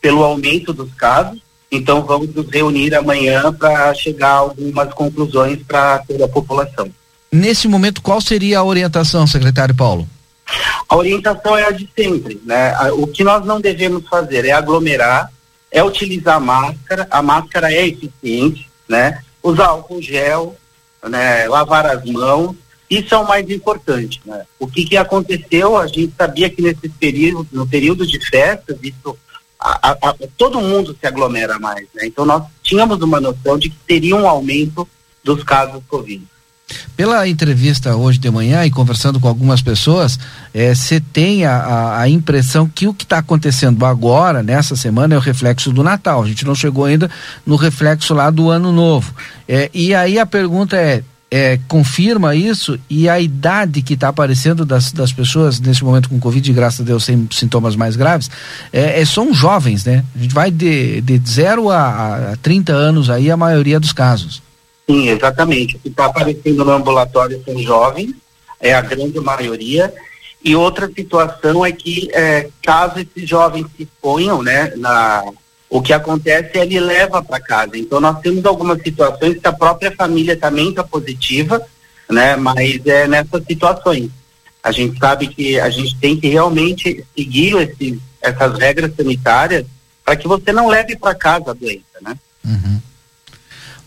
Speaker 21: pelo aumento dos casos. Então vamos nos reunir amanhã para chegar a algumas conclusões para toda a população.
Speaker 1: Nesse momento, qual seria a orientação, secretário Paulo?
Speaker 21: A orientação é a de sempre, né? O que nós não devemos fazer é aglomerar, é utilizar máscara, a máscara é eficiente, né? Usar álcool gel, né? Lavar as mãos, isso é o mais importante, né? O que que aconteceu, a gente sabia que nesse período, no período de festas, isso, a, a, a, todo mundo se aglomera mais, né? Então nós tínhamos uma noção de que teria um aumento dos casos Covid.
Speaker 1: Pela entrevista hoje de manhã e conversando com algumas pessoas, você é, tem a, a, impressão que o que está acontecendo agora, nessa semana, é o reflexo do Natal. A gente não chegou ainda no reflexo lá do Ano Novo. É, e aí a pergunta é, é, confirma isso e a idade que está aparecendo das, das pessoas nesse momento com Covid, graças a Deus, sem sintomas mais graves, é, são jovens, né? A gente vai de, de 0 a, a 30 anos aí, a maioria dos casos.
Speaker 21: Sim, exatamente. O que está aparecendo no ambulatório são jovens, é a grande maioria. E outra situação é que, é, caso esses jovens se ponham, né, na, o que acontece é ele leva para casa. Então, nós temos algumas situações que a própria família também está positiva, né, mas é nessas situações. A gente sabe que a gente tem que realmente seguir esse, essas regras sanitárias para que você não leve para casa a doença, né?
Speaker 1: Uhum.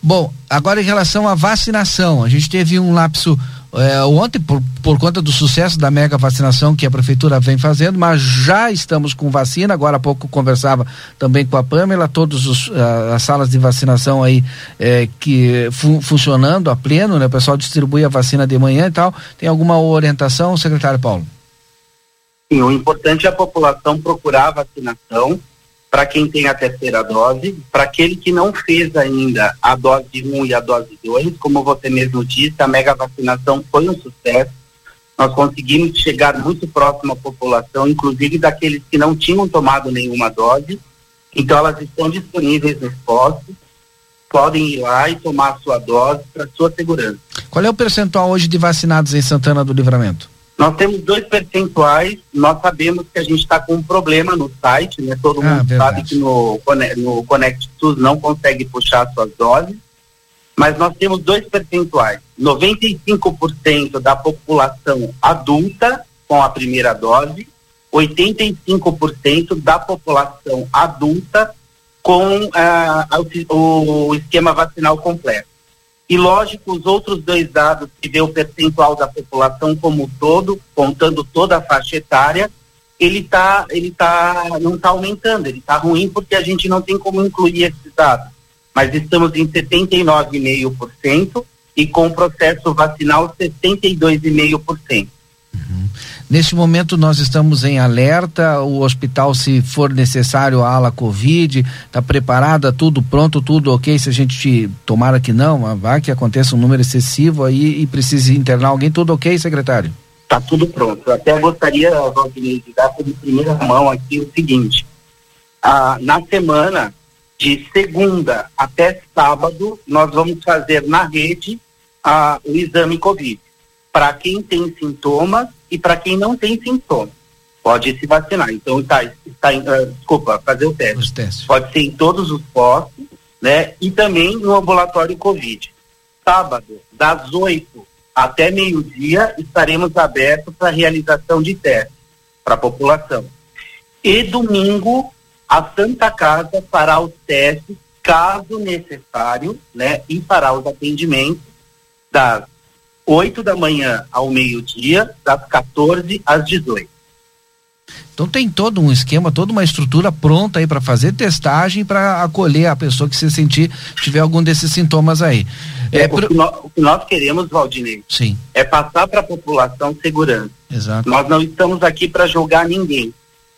Speaker 1: Bom, agora em relação à vacinação, a gente teve um lapso é, ontem por, por conta do sucesso da mega vacinação que a prefeitura vem fazendo, mas já estamos com vacina. Agora há pouco conversava também com a Pamela, todas as salas de vacinação aí é, que fun, funcionando a pleno, né? O pessoal distribui a vacina de manhã e tal. Tem alguma orientação, secretário Paulo?
Speaker 21: Sim, o importante é a população procurar a vacinação para quem tem a terceira dose, para aquele que não fez ainda a dose 1 e a dose 2, como você mesmo disse, a mega vacinação foi um sucesso. Nós conseguimos chegar muito próximo à população, inclusive daqueles que não tinham tomado nenhuma dose. Então, elas estão disponíveis nos postos, podem ir lá e tomar a sua dose para sua segurança.
Speaker 1: Qual é o percentual hoje de vacinados em Santana do Livramento?
Speaker 21: Nós temos dois percentuais, nós sabemos que a gente está com um problema no site, né? Todo ah, mundo verdade. sabe que no, no Connect SUS não consegue puxar suas doses. mas nós temos dois percentuais: 95% da população adulta com a primeira dose, 85% da população adulta com ah, o, o esquema vacinal completo. E lógico, os outros dois dados que vê o percentual da população como um todo, contando toda a faixa etária, ele tá, ele tá, não está aumentando, ele está ruim porque a gente não tem como incluir esses dados. Mas estamos em 79,5% e com o processo vacinal 62,5%.
Speaker 1: Neste momento nós estamos em alerta, o hospital, se for necessário, a ala Covid, está preparada, tudo pronto, tudo ok, se a gente tomara que não, vá que aconteça um número excessivo aí e precise internar alguém, tudo ok, secretário?
Speaker 21: Está tudo pronto. Até gostaria, Valdinei, de dar de primeira mão aqui o seguinte. Ah, na semana de segunda até sábado, nós vamos fazer na rede ah, o exame Covid. Para quem tem sintomas e para quem não tem sintomas. Pode se vacinar. Então, está, está uh, desculpa, fazer o teste. Pode ser em todos os postos, né? E também no ambulatório Covid. Sábado, das 8 até meio-dia estaremos abertos para realização de testes para a população. E domingo, a Santa Casa fará os testes, caso necessário, né, e fará os atendimentos das 8 da manhã ao meio-dia, das 14 às 18.
Speaker 1: Então tem todo um esquema, toda uma estrutura pronta aí para fazer testagem para acolher a pessoa que se sentir tiver algum desses sintomas aí.
Speaker 21: É, é o, pro... que nós, o, que nós, queremos, Valdinei,
Speaker 1: Sim.
Speaker 21: é passar para a população segurança.
Speaker 1: Exato.
Speaker 21: Nós não estamos aqui para julgar ninguém.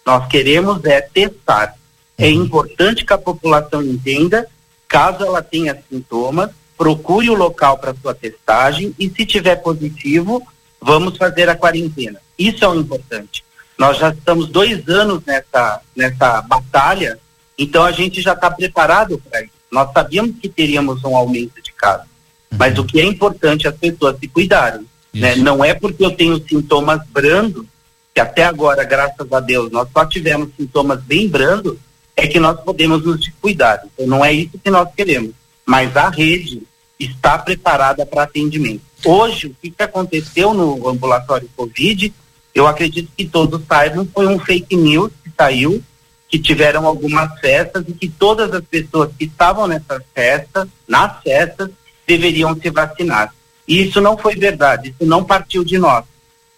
Speaker 21: Nós queremos é testar. É uhum. É importante que a população entenda, caso ela tenha sintomas, procure o local para sua testagem e se tiver positivo, vamos fazer a quarentena. Isso é o importante. Nós já estamos dois anos nessa, nessa batalha, então a gente já está preparado para isso. Nós sabíamos que teríamos um aumento de casos, uhum. mas o que é importante é as pessoas se cuidarem. Né? Não é porque eu tenho sintomas brandos, que até agora, graças a Deus, nós só tivemos sintomas bem brandos, é que nós podemos nos descuidar. Então não é isso que nós queremos. Mas a rede está preparada para atendimento. Hoje, o que, que aconteceu no ambulatório Covid eu acredito que todos saibam, foi um fake news que saiu, que tiveram algumas festas e que todas as pessoas que estavam nessas festas, nas festas, deveriam se vacinar. E isso não foi verdade, isso não partiu de nós,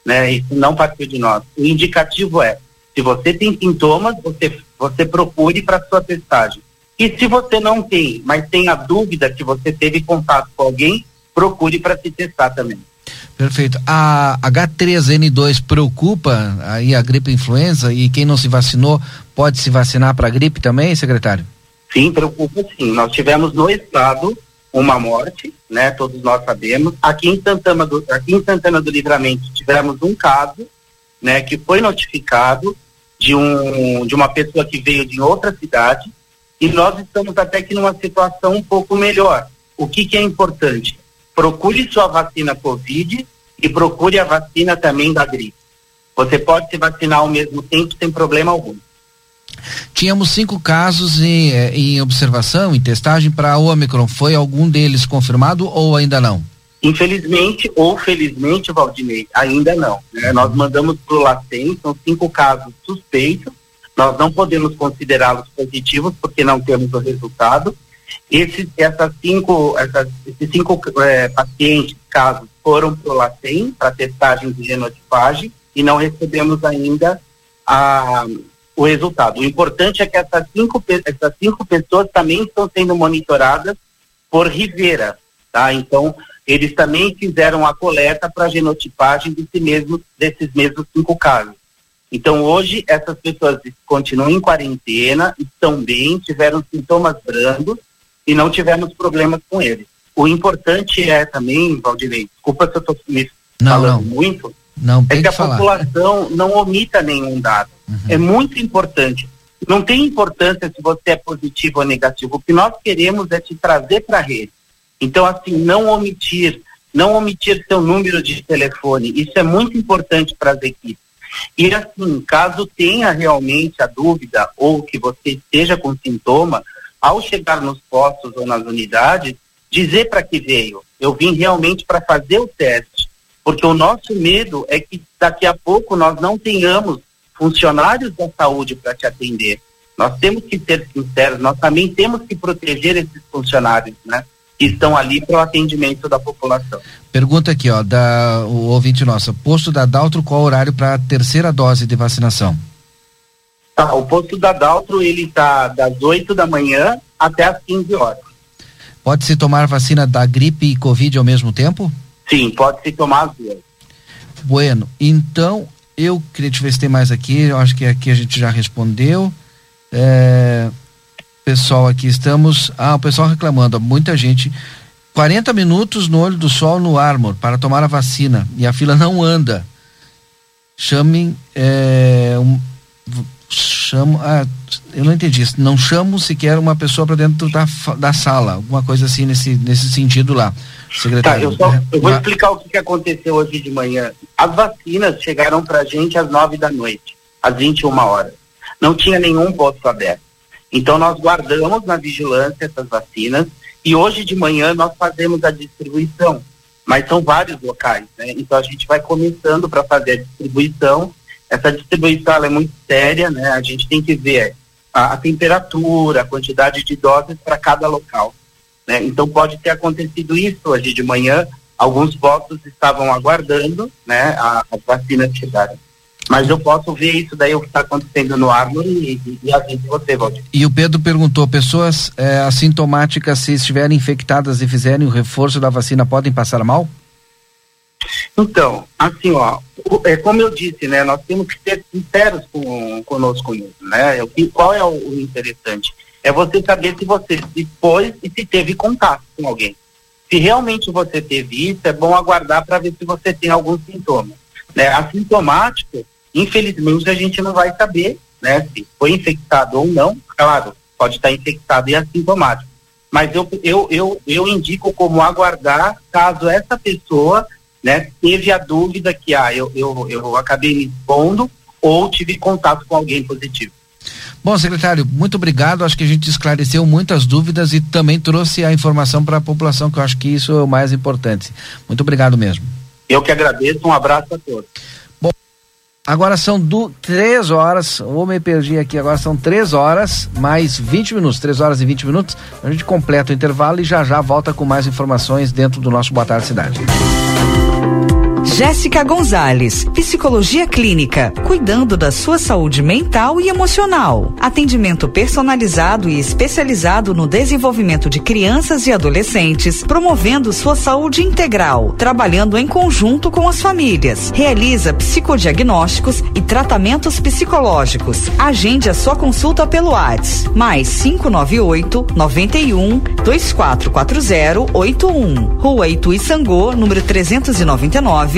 Speaker 21: né? Isso não partiu de nós. O indicativo é, se você tem sintomas, você, você procure para sua testagem. E se você não tem, mas tem a dúvida que você teve contato com alguém, procure para se testar também.
Speaker 1: Perfeito. A H3N2 preocupa aí a gripe influenza e quem não se vacinou pode se vacinar para a gripe também, secretário?
Speaker 21: Sim, preocupa sim. Nós tivemos no estado uma morte, né? Todos nós sabemos. Aqui em Santana do, aqui em Santana do Livramento tivemos um caso, né? Que foi notificado de um de uma pessoa que veio de outra cidade e nós estamos até que numa situação um pouco melhor. O que que é importante? procure sua vacina Covid e procure a vacina também da gripe. Você pode se vacinar ao mesmo tempo sem problema algum.
Speaker 1: Tínhamos cinco casos em, eh, em observação, em testagem para o Omicron. Foi algum deles confirmado ou ainda não?
Speaker 21: Infelizmente ou felizmente, Valdinei, ainda não. Né? Nós mandamos para o LACEN, são cinco casos suspeitos. Nós não podemos considerá-los positivos porque não temos o resultado esses, essas cinco, essas, esses cinco é, pacientes, casos, foram para o LACEN, para testagem de genotipagem, e não recebemos ainda a, o resultado. O importante é que essas cinco, essas cinco pessoas também estão sendo monitoradas por Rivera, tá? Então, eles também fizeram a coleta para genotipagem desse mesmo, desses mesmos cinco casos. Então, hoje, essas pessoas continuam em quarentena, estão bem, tiveram sintomas brandos, e não tivemos problemas com ele. O importante é também, Valdinei, desculpa se eu estou me não, falando não. muito,
Speaker 1: não,
Speaker 21: é que,
Speaker 1: que
Speaker 21: a
Speaker 1: falar.
Speaker 21: população não omita nenhum dado. Uhum. É muito importante. Não tem importância se você é positivo ou negativo. O que nós queremos é te trazer para a rede. Então, assim, não omitir, não omitir seu número de telefone. Isso é muito importante para as equipes. E assim, caso tenha realmente a dúvida ou que você esteja com sintoma, ao chegar nos postos ou nas unidades, dizer para que veio. Eu vim realmente para fazer o teste, porque o nosso medo é que daqui a pouco nós não tenhamos funcionários da saúde para te atender. Nós temos que ser sinceros, nós também temos que proteger esses funcionários, né? Que estão ali para o atendimento da população.
Speaker 1: Pergunta aqui, ó, da o ouvinte nossa, posto da Daltro, qual horário para a terceira dose de vacinação?
Speaker 21: Tá, o posto da Daltro, ele está das 8 da manhã até as 15 horas.
Speaker 1: Pode-se tomar vacina da gripe e Covid ao mesmo tempo?
Speaker 21: Sim, pode-se tomar as duas.
Speaker 1: Bueno, então eu queria te ver se tem mais aqui, eu acho que aqui a gente já respondeu. É, pessoal aqui estamos. Ah, o pessoal reclamando, muita gente. 40 minutos no olho do sol no Armor para tomar a vacina e a fila não anda. Chamem é, um, chamo, ah, eu não entendi, não chamo sequer uma pessoa para dentro da, da sala, alguma coisa assim nesse, nesse sentido lá. Secretário.
Speaker 21: Tá, eu, só, eu vou explicar o que, que aconteceu hoje de manhã. As vacinas chegaram para a gente às nove da noite, às 21 horas. Não tinha nenhum posto aberto. Então nós guardamos na vigilância essas vacinas e hoje de manhã nós fazemos a distribuição. Mas são vários locais, né? Então a gente vai começando para fazer a distribuição essa distribuição é muito séria, né? A gente tem que ver a, a temperatura, a quantidade de doses para cada local. Né? Então pode ter acontecido isso hoje de manhã. Alguns postos estavam aguardando, né? A, as vacinas chegarem. Mas eu posso ver isso daí o que está acontecendo no árvore e, e, e você, Valdir.
Speaker 1: E o Pedro perguntou: pessoas é, assintomáticas, se estiverem infectadas e fizerem o reforço da vacina, podem passar mal?
Speaker 21: Então, assim, ó, é como eu disse, né, nós temos que ser sinceros com, conosco mesmo, né? O, qual é o, o interessante? É você saber se você se pôs e se teve contato com alguém. Se realmente você teve isso, é bom aguardar para ver se você tem algum sintoma. Né? Assintomático, infelizmente, a gente não vai saber né, se foi infectado ou não. Claro, pode estar infectado e assintomático. Mas eu, eu, eu, eu indico como aguardar caso essa pessoa né, teve a dúvida que ah, eu, eu, eu acabei me expondo ou tive contato com alguém positivo.
Speaker 1: Bom, secretário, muito obrigado. Acho que a gente esclareceu muitas dúvidas e também trouxe a informação para a população, que eu acho que isso é o mais importante. Muito obrigado mesmo.
Speaker 21: Eu que agradeço, um abraço a todos.
Speaker 1: Agora são do, três horas, ou me perdi aqui, agora são três horas, mais 20 minutos, três horas e 20 minutos. A gente completa o intervalo e já já volta com mais informações dentro do nosso Boa Tarde Cidade.
Speaker 22: Jéssica Gonzalez, Psicologia Clínica, cuidando da sua saúde mental e emocional. Atendimento personalizado e especializado no desenvolvimento de crianças e adolescentes, promovendo sua saúde integral, trabalhando em conjunto com as famílias. Realiza psicodiagnósticos e tratamentos psicológicos. Agende a sua consulta pelo WhatsApp, mais 598 91 2440 81. Rua Itu número 399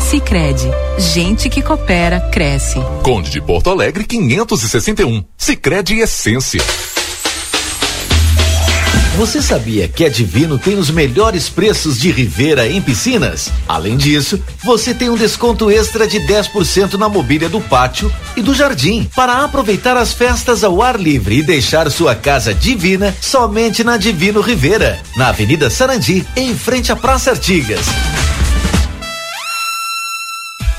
Speaker 23: Sicredi, gente que coopera cresce.
Speaker 13: Conde de Porto Alegre 561. Sicredi Essência.
Speaker 24: Você sabia que a Divino tem os melhores preços de Rivera em piscinas? Além disso, você tem um desconto extra de 10% na mobília do pátio e do jardim para aproveitar as festas ao ar livre e deixar sua casa divina somente na Divino Rivera, na Avenida Sarandi, em frente à Praça Artigas.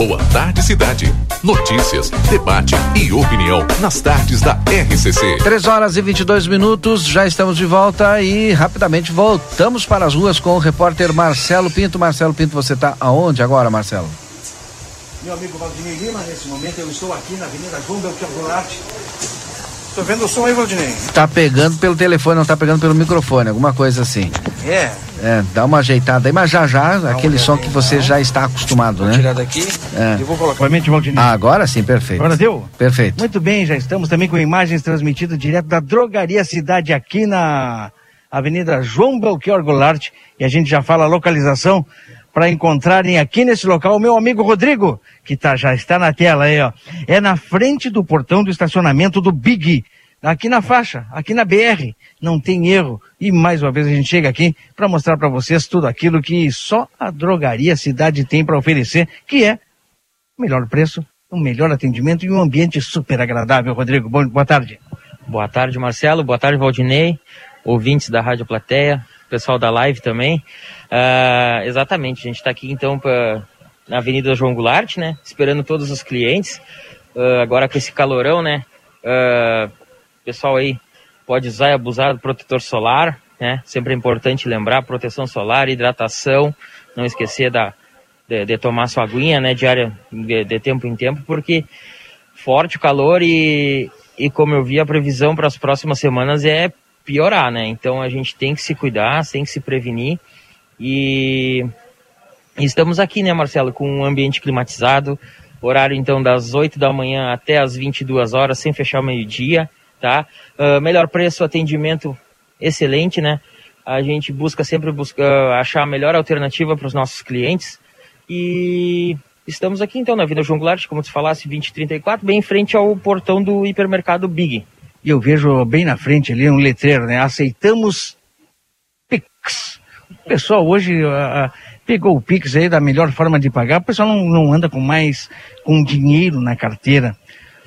Speaker 13: Boa Tarde Cidade. Notícias, debate e opinião nas tardes da RCC.
Speaker 1: 3 horas e 22 minutos, já estamos de volta e rapidamente voltamos para as ruas com o repórter Marcelo Pinto. Marcelo Pinto, você está aonde agora, Marcelo?
Speaker 2: Meu amigo Valdinei Lima, nesse momento eu estou aqui na Avenida João Belchior Goulart. Tô vendo o som aí, Valdinei.
Speaker 1: Tá pegando pelo telefone, não tá pegando pelo microfone, alguma coisa assim.
Speaker 2: É.
Speaker 1: É, dá uma ajeitada aí, mas já já, aquele som que você já está acostumado,
Speaker 2: Vou
Speaker 1: né?
Speaker 2: tirar daqui
Speaker 1: É.
Speaker 2: e vou colocar. Realmente, Valdinei.
Speaker 1: Ah, agora sim, perfeito.
Speaker 2: Agora deu?
Speaker 1: Perfeito.
Speaker 2: Muito bem, já estamos também com imagens transmitidas direto da Drogaria Cidade aqui na Avenida João Belchior Goulart. E a gente já fala a localização para encontrarem aqui nesse local o meu amigo Rodrigo, que tá, já está na tela aí, ó. É na frente do portão do estacionamento do Big. Aqui na faixa, aqui na BR, não tem erro. E mais uma vez a gente chega aqui para mostrar para vocês tudo aquilo que só a Drogaria Cidade tem para oferecer, que é o melhor preço, o melhor atendimento e um ambiente super agradável. Rodrigo, boa tarde.
Speaker 25: Boa tarde, Marcelo. Boa tarde, Valdinei. Ouvintes da Rádio Plateia, pessoal da live também. Ah, exatamente, a gente está aqui então pra, na Avenida João Goulart, né? Esperando todos os clientes. Ah, agora com esse calorão, né? Ah, pessoal aí pode usar e abusar do protetor solar, né? Sempre é importante lembrar proteção solar, hidratação, não esquecer da, de, de tomar sua aguinha, né? Diária, de, de tempo em tempo, porque forte o calor e, e como eu vi a previsão para as próximas semanas é piorar, né? Então a gente tem que se cuidar, tem que se prevenir e estamos aqui, né, Marcelo, com um ambiente climatizado, horário então das 8 da manhã até as 22 horas, sem fechar o meio-dia, tá? Ah, melhor preço, atendimento excelente, né? A gente busca sempre busca achar a melhor alternativa para os nossos clientes e estamos aqui então na Avenida João como tu falasse, 2034, bem em frente ao portão do hipermercado Big.
Speaker 2: E eu vejo bem na frente ali um letreiro, né? Aceitamos Pix. O pessoal hoje ah, ah, pegou o Pix aí da melhor forma de pagar. O pessoal não, não anda com mais com dinheiro na carteira.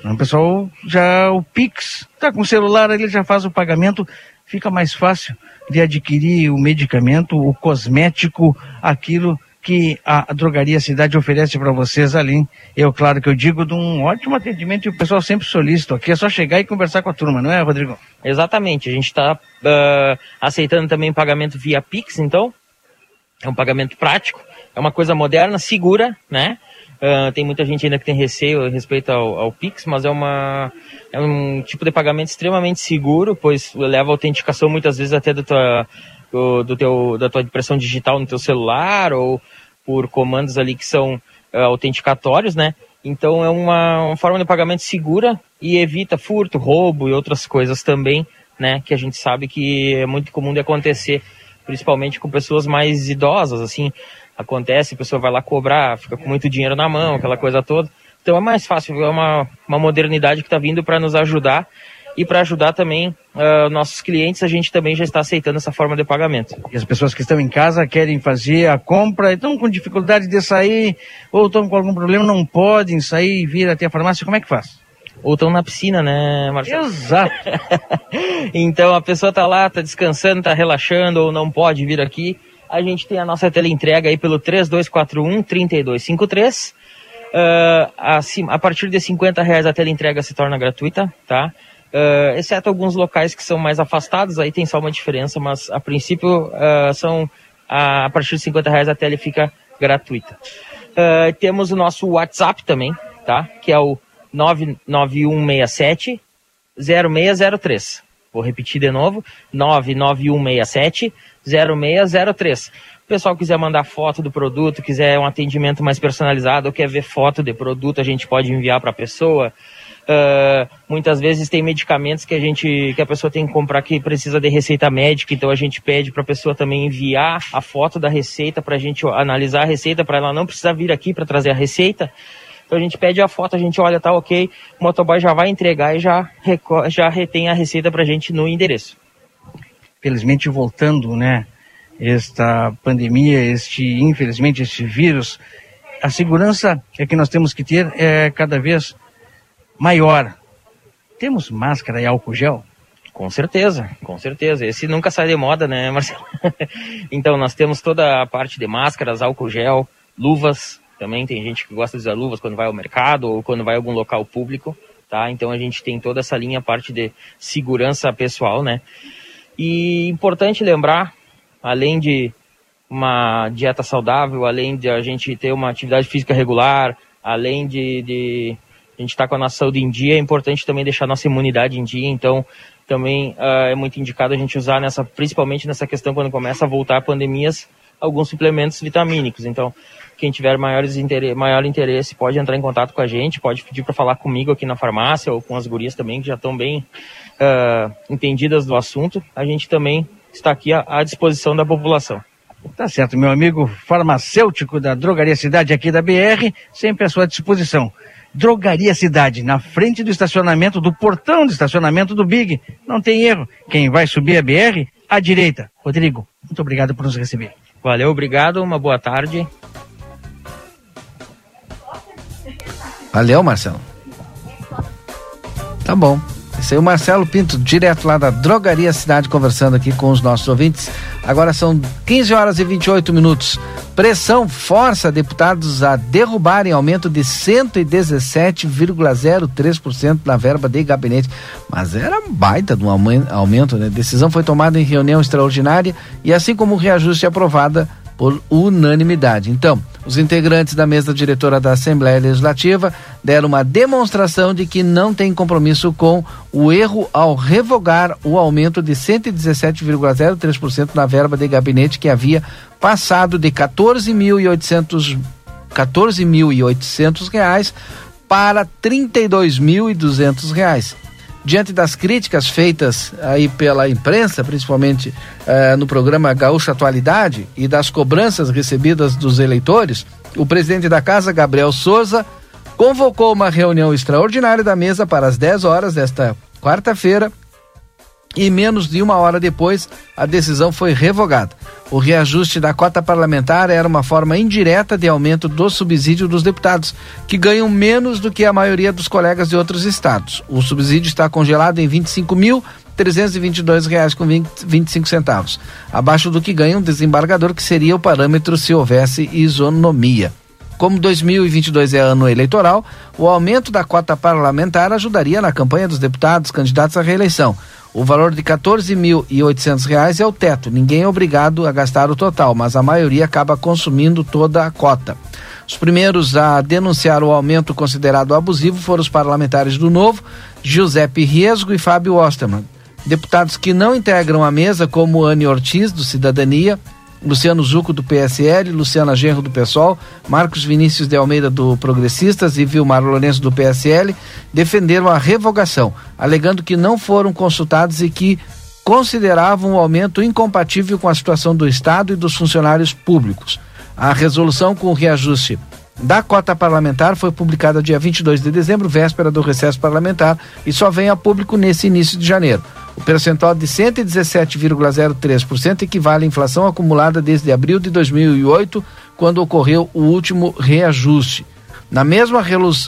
Speaker 2: O pessoal já o Pix tá com o celular, ele já faz o pagamento, fica mais fácil de adquirir o medicamento, o cosmético, aquilo que a drogaria cidade oferece para vocês ali. Eu, claro que eu digo de um ótimo atendimento e o pessoal sempre solicita aqui. É só chegar e conversar com a turma, não é, Rodrigo?
Speaker 25: Exatamente, a gente está aceitando também pagamento via Pix, então é um pagamento prático, é uma coisa moderna, segura, né? Ah, tem muita gente ainda que tem receio a respeito ao, ao Pix, mas é, uma, é um tipo de pagamento extremamente seguro, pois leva autenticação muitas vezes até do tua, do, do teu, da tua impressão digital no teu celular ou por comandos ali que são ah, autenticatórios, né? Então é uma, uma forma de pagamento segura e evita furto, roubo e outras coisas também, né? Que a gente sabe que é muito comum de acontecer, principalmente com pessoas mais idosas, assim. Acontece, a pessoa vai lá cobrar, fica com muito dinheiro na mão, aquela coisa toda. Então é mais fácil, é uma, uma modernidade que está vindo para nos ajudar e para ajudar também ah, nossos clientes, a gente também já está aceitando essa forma de pagamento.
Speaker 2: E as pessoas que estão em casa querem fazer a compra, estão com dificuldade de sair, ou estão com algum problema, não podem sair e vir até a farmácia, como é que faz?
Speaker 25: Ou estão na piscina, né, Marcelo?
Speaker 2: Exato.
Speaker 25: então a pessoa tá lá, tá descansando, tá relaxando ou não pode vir aqui. A gente tem a nossa teleentrega aí pelo 3241 3253. Uh, acima, a partir de 50 reais a teleentrega se torna gratuita, tá? Uh, exceto alguns locais que são mais afastados, aí tem só uma diferença, mas a princípio uh, são a, a partir de 50 reais a tele fica gratuita. Uh, temos o nosso WhatsApp também, tá? Que é o 99167 0603. Vou repetir de novo, 99167 0603. O pessoal quiser mandar foto do produto, quiser um atendimento mais personalizado, ou quer ver foto de produto, a gente pode enviar para a pessoa. Uh, muitas vezes tem medicamentos que a gente que a pessoa tem que comprar que precisa de receita médica, então a gente pede para a pessoa também enviar a foto da receita para a gente analisar a receita para ela não precisar vir aqui para trazer a receita. Então a gente pede a foto, a gente olha, tá ok, o motoboy já vai entregar e já, já retém a receita pra gente no endereço.
Speaker 2: Felizmente voltando, né, esta pandemia, este, infelizmente, este vírus, a segurança é que nós temos que ter é cada vez maior. Temos máscara e álcool gel?
Speaker 25: Com certeza, com certeza. Esse nunca sai de moda, né, Marcelo? então nós temos toda a parte de máscaras, álcool gel, luvas, também tem gente que gosta de usar luvas quando vai ao mercado ou quando vai a algum local público, tá? Então a gente tem toda essa linha, parte de segurança pessoal, né? E importante lembrar, além de uma dieta saudável, além de a gente ter uma atividade física regular, além de, de a gente estar tá com a nossa saúde em dia, é importante também deixar a nossa imunidade em dia. Então, também uh, é muito indicado a gente usar nessa, principalmente nessa questão quando começa a voltar pandemias, alguns suplementos vitamínicos. Então, quem tiver maiores interesse, maior interesse pode entrar em contato com a gente, pode pedir para falar comigo aqui na farmácia ou com as gurias também que já estão bem uh, entendidas do assunto. A gente também está aqui à, à disposição da população.
Speaker 26: Tá certo, meu amigo farmacêutico da Drogaria Cidade aqui da BR, sempre à sua disposição. Drogaria Cidade, na frente do estacionamento, do portão de estacionamento do Big. Não tem erro. Quem vai subir a BR, à direita. Rodrigo, muito obrigado por nos receber.
Speaker 25: Valeu, obrigado, uma boa tarde.
Speaker 1: Valeu, Marcelo. Tá bom. Esse aí é o Marcelo Pinto, direto lá da Drogaria Cidade, conversando aqui com os nossos ouvintes. Agora são 15 horas e 28 minutos. Pressão força deputados a derrubarem aumento de 117,03% na verba de gabinete. Mas era baita de um aumento, né? Decisão foi tomada em reunião extraordinária e assim como o reajuste aprovada por unanimidade. Então, os integrantes da mesa diretora da Assembleia Legislativa deram uma demonstração de que não tem compromisso com o erro ao revogar o aumento de 117,03% na verba de gabinete que havia passado de 14.800 14.800 reais para 32.200 reais diante das críticas feitas aí pela imprensa, principalmente eh, no programa Gaúcha Atualidade e das cobranças recebidas dos eleitores, o presidente da casa, Gabriel Souza, convocou uma reunião extraordinária da mesa para as 10 horas desta quarta-feira e menos de uma hora depois a decisão foi revogada. O reajuste da cota parlamentar era uma forma indireta de aumento do subsídio dos deputados, que ganham menos do que a maioria dos colegas de outros estados. O subsídio está congelado em 25.322 reais com 20, 25 centavos, abaixo do que ganha um desembargador, que seria o parâmetro se houvesse isonomia. Como 2022 é ano eleitoral, o aumento da cota parlamentar ajudaria na campanha dos deputados candidatos à reeleição. O valor de R$ 14.800 é o teto. Ninguém é obrigado a gastar o total, mas a maioria acaba consumindo toda a cota. Os primeiros a denunciar o aumento considerado abusivo foram os parlamentares do Novo, Giuseppe Riesgo e Fábio Osterman. Deputados que não integram a mesa, como Anne Ortiz, do Cidadania, Luciano Zuco do PSL, Luciana Genro do PSOL, Marcos Vinícius de Almeida do Progressistas e Vilmar Lourenço do PSL defenderam a revogação, alegando que não foram consultados e que consideravam o aumento incompatível com a situação do Estado e dos funcionários públicos. A resolução com o reajuste da cota parlamentar foi publicada dia 22 de dezembro, véspera do recesso parlamentar, e só vem a público nesse início de janeiro. O percentual de 117,03% equivale à inflação acumulada desde abril de 2008, quando ocorreu o último reajuste. Na mesma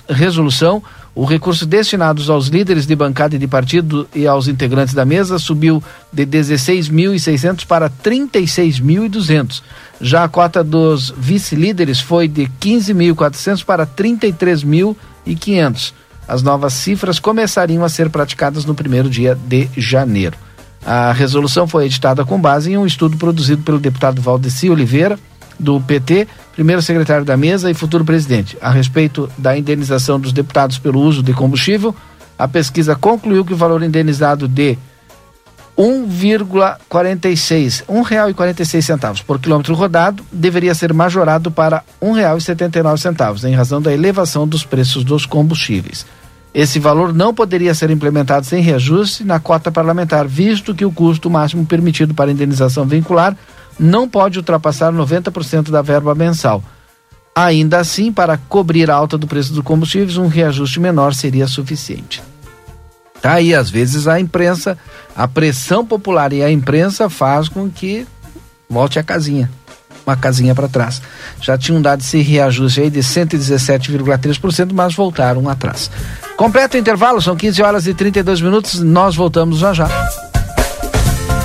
Speaker 1: resolução, o recurso destinado aos líderes de bancada e de partido e aos integrantes da mesa subiu de 16.600 para 36.200. Já a cota dos vice-líderes foi de 15.400 para 33.500. As novas cifras começariam a ser praticadas no primeiro dia de janeiro. A resolução foi editada com base em um estudo produzido pelo deputado Valdeci Oliveira, do PT, primeiro secretário da mesa e futuro presidente. A respeito da indenização dos deputados pelo uso de combustível, a pesquisa concluiu que o valor indenizado de 1,46, um real e quarenta centavos por quilômetro rodado deveria ser majorado para setenta centavos em razão da elevação dos preços dos combustíveis. Esse valor não poderia ser implementado sem reajuste na cota parlamentar, visto que o custo máximo permitido para indenização vincular não pode ultrapassar 90% da verba mensal. Ainda assim, para cobrir a alta do preço dos combustíveis, um reajuste menor seria suficiente. Tá aí, às vezes a imprensa, a pressão popular e a imprensa faz com que volte a casinha, uma casinha para trás. Já tinham dado esse reajuste aí de 117,3%, mas voltaram atrás. Completo o intervalo, são 15 horas e 32 minutos, nós voltamos já já.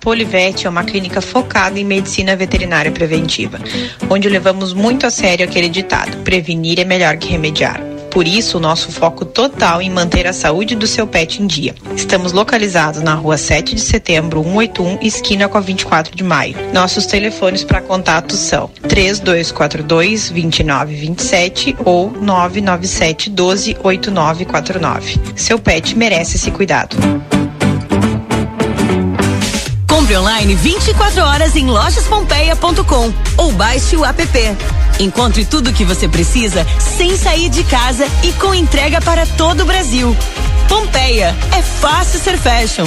Speaker 27: Polivete é uma clínica focada em medicina veterinária preventiva, onde levamos muito a sério aquele ditado: prevenir é melhor que remediar. Por isso, o nosso foco total em manter a saúde do seu pet em dia. Estamos localizados na rua 7 de setembro, 181, esquina com a 24 de maio. Nossos telefones para contato são 3242 2927 ou 997 12 8949. Seu pet merece esse cuidado.
Speaker 28: Online 24 horas em lojaspompeia.com ou baixe o app. Encontre tudo o que você precisa sem sair de casa e com entrega para todo o Brasil. Pompeia, é fácil ser fashion.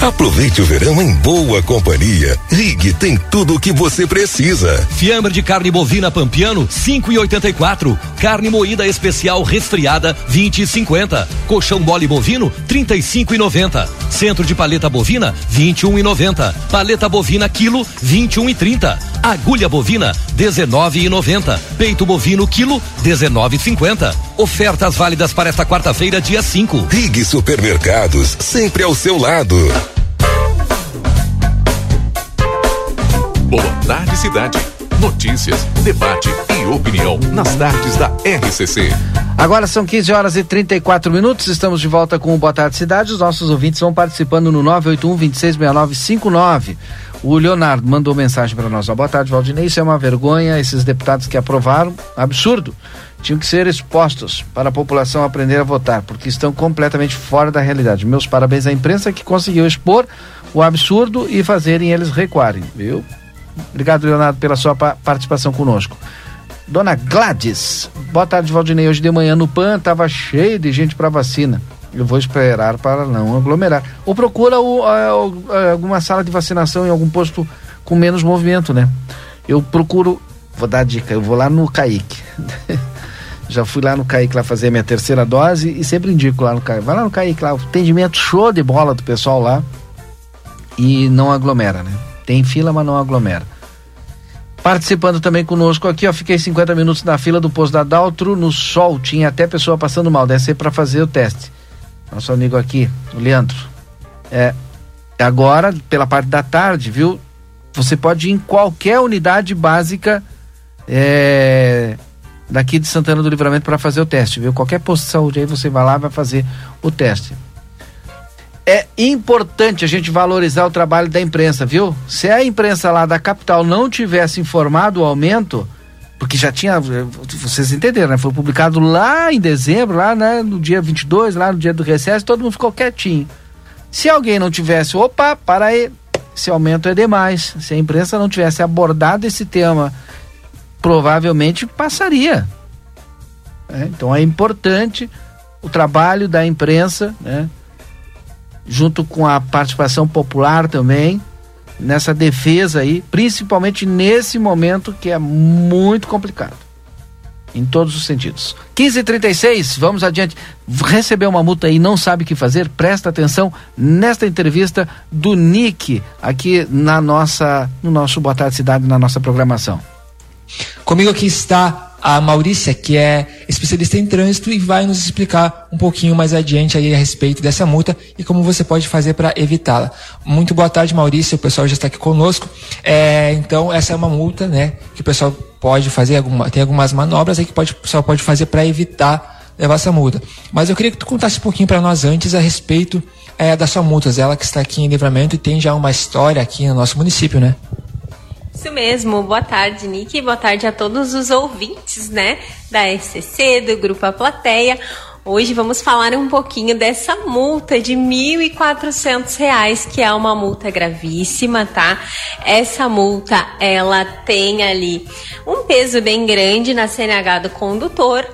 Speaker 29: Aproveite o verão em boa companhia. Rig tem tudo o que você precisa.
Speaker 30: Fiambre de carne bovina Pampiano, 5,84. Carne moída especial resfriada, 20,50. Colchão mole bovino, 35,90. Centro de paleta bovina, 21,90. Paleta bovina quilo, 21,30. Agulha bovina, 19,90. Peito bovino quilo, 19,50. Ofertas válidas para esta quarta-feira, dia 5.
Speaker 29: Rig Supermercados, sempre ao seu lado.
Speaker 13: Boa tarde, cidade. Notícias, debate e opinião nas tardes da RCC.
Speaker 1: Agora são 15 horas e 34 minutos. Estamos de volta com o Boa Tarde Cidade. Os nossos ouvintes vão participando no 981 266959. O Leonardo mandou mensagem para nós. Ó, Boa tarde, Valdinei. Isso é uma vergonha. Esses deputados que aprovaram, absurdo. Tinham que ser expostos para a população aprender a votar, porque estão completamente fora da realidade. Meus parabéns à imprensa que conseguiu expor o absurdo e fazerem eles recuarem, viu? Obrigado, Leonardo, pela sua pa- participação conosco. Dona Gladys, boa tarde, Valdinei. Hoje de manhã no PAN estava cheio de gente para vacina. Eu vou esperar para não aglomerar. Ou procura o- a- a- alguma sala de vacinação em algum posto com menos movimento, né? Eu procuro, vou dar a dica, eu vou lá no Caique. Já fui lá no Caique lá fazer minha terceira dose e sempre indico lá no Caique. Vai lá no Caique lá, o atendimento show de bola do pessoal lá e não aglomera, né? Tem fila, mas não aglomera. Participando também conosco aqui, ó, fiquei 50 minutos na fila do posto da Daltro, no sol, tinha até pessoa passando mal, deve ser para fazer o teste. Nosso amigo aqui, o Leandro. É, agora, pela parte da tarde, viu? Você pode ir em qualquer unidade básica é, daqui de Santana do Livramento para fazer o teste, viu? Qualquer posto de saúde aí você vai lá vai fazer o teste. É importante a gente valorizar o trabalho da imprensa, viu? Se a imprensa lá da capital não tivesse informado o aumento, porque já tinha, vocês entenderam, né? Foi publicado lá em dezembro, lá né? no dia 22, lá no dia do recesso, todo mundo ficou quietinho. Se alguém não tivesse, opa, para aí, esse aumento é demais. Se a imprensa não tivesse abordado esse tema, provavelmente passaria. É, então é importante o trabalho da imprensa, né? Junto com a participação popular também, nessa defesa aí, principalmente nesse momento que é muito complicado. Em todos os sentidos. 15h36, vamos adiante. Recebeu uma multa e não sabe o que fazer? Presta atenção nesta entrevista do Nick, aqui na nossa, no nosso Boa Tarde Cidade, na nossa programação.
Speaker 31: Comigo aqui está
Speaker 32: a Maurícia, que é especialista em trânsito e vai nos explicar um pouquinho mais adiante aí a respeito dessa multa e como você pode fazer para evitá-la. Muito boa tarde, Maurícia. O pessoal já está aqui conosco. É, então, essa é uma multa, né, que o pessoal pode fazer, alguma, tem algumas manobras aí que pode, o pessoal pode fazer para evitar levar essa multa. Mas eu queria que tu contasse um pouquinho para nós antes a respeito é, da sua multa. Ela que está aqui em livramento e tem já uma história aqui no nosso município, né?
Speaker 33: Isso mesmo. Boa tarde, Nick. Boa tarde a todos os ouvintes, né, da SCC, do Grupo A Plateia. Hoje vamos falar um pouquinho dessa multa de R$ 1.400, que é uma multa gravíssima, tá? Essa multa, ela tem ali um peso bem grande na CNH do condutor,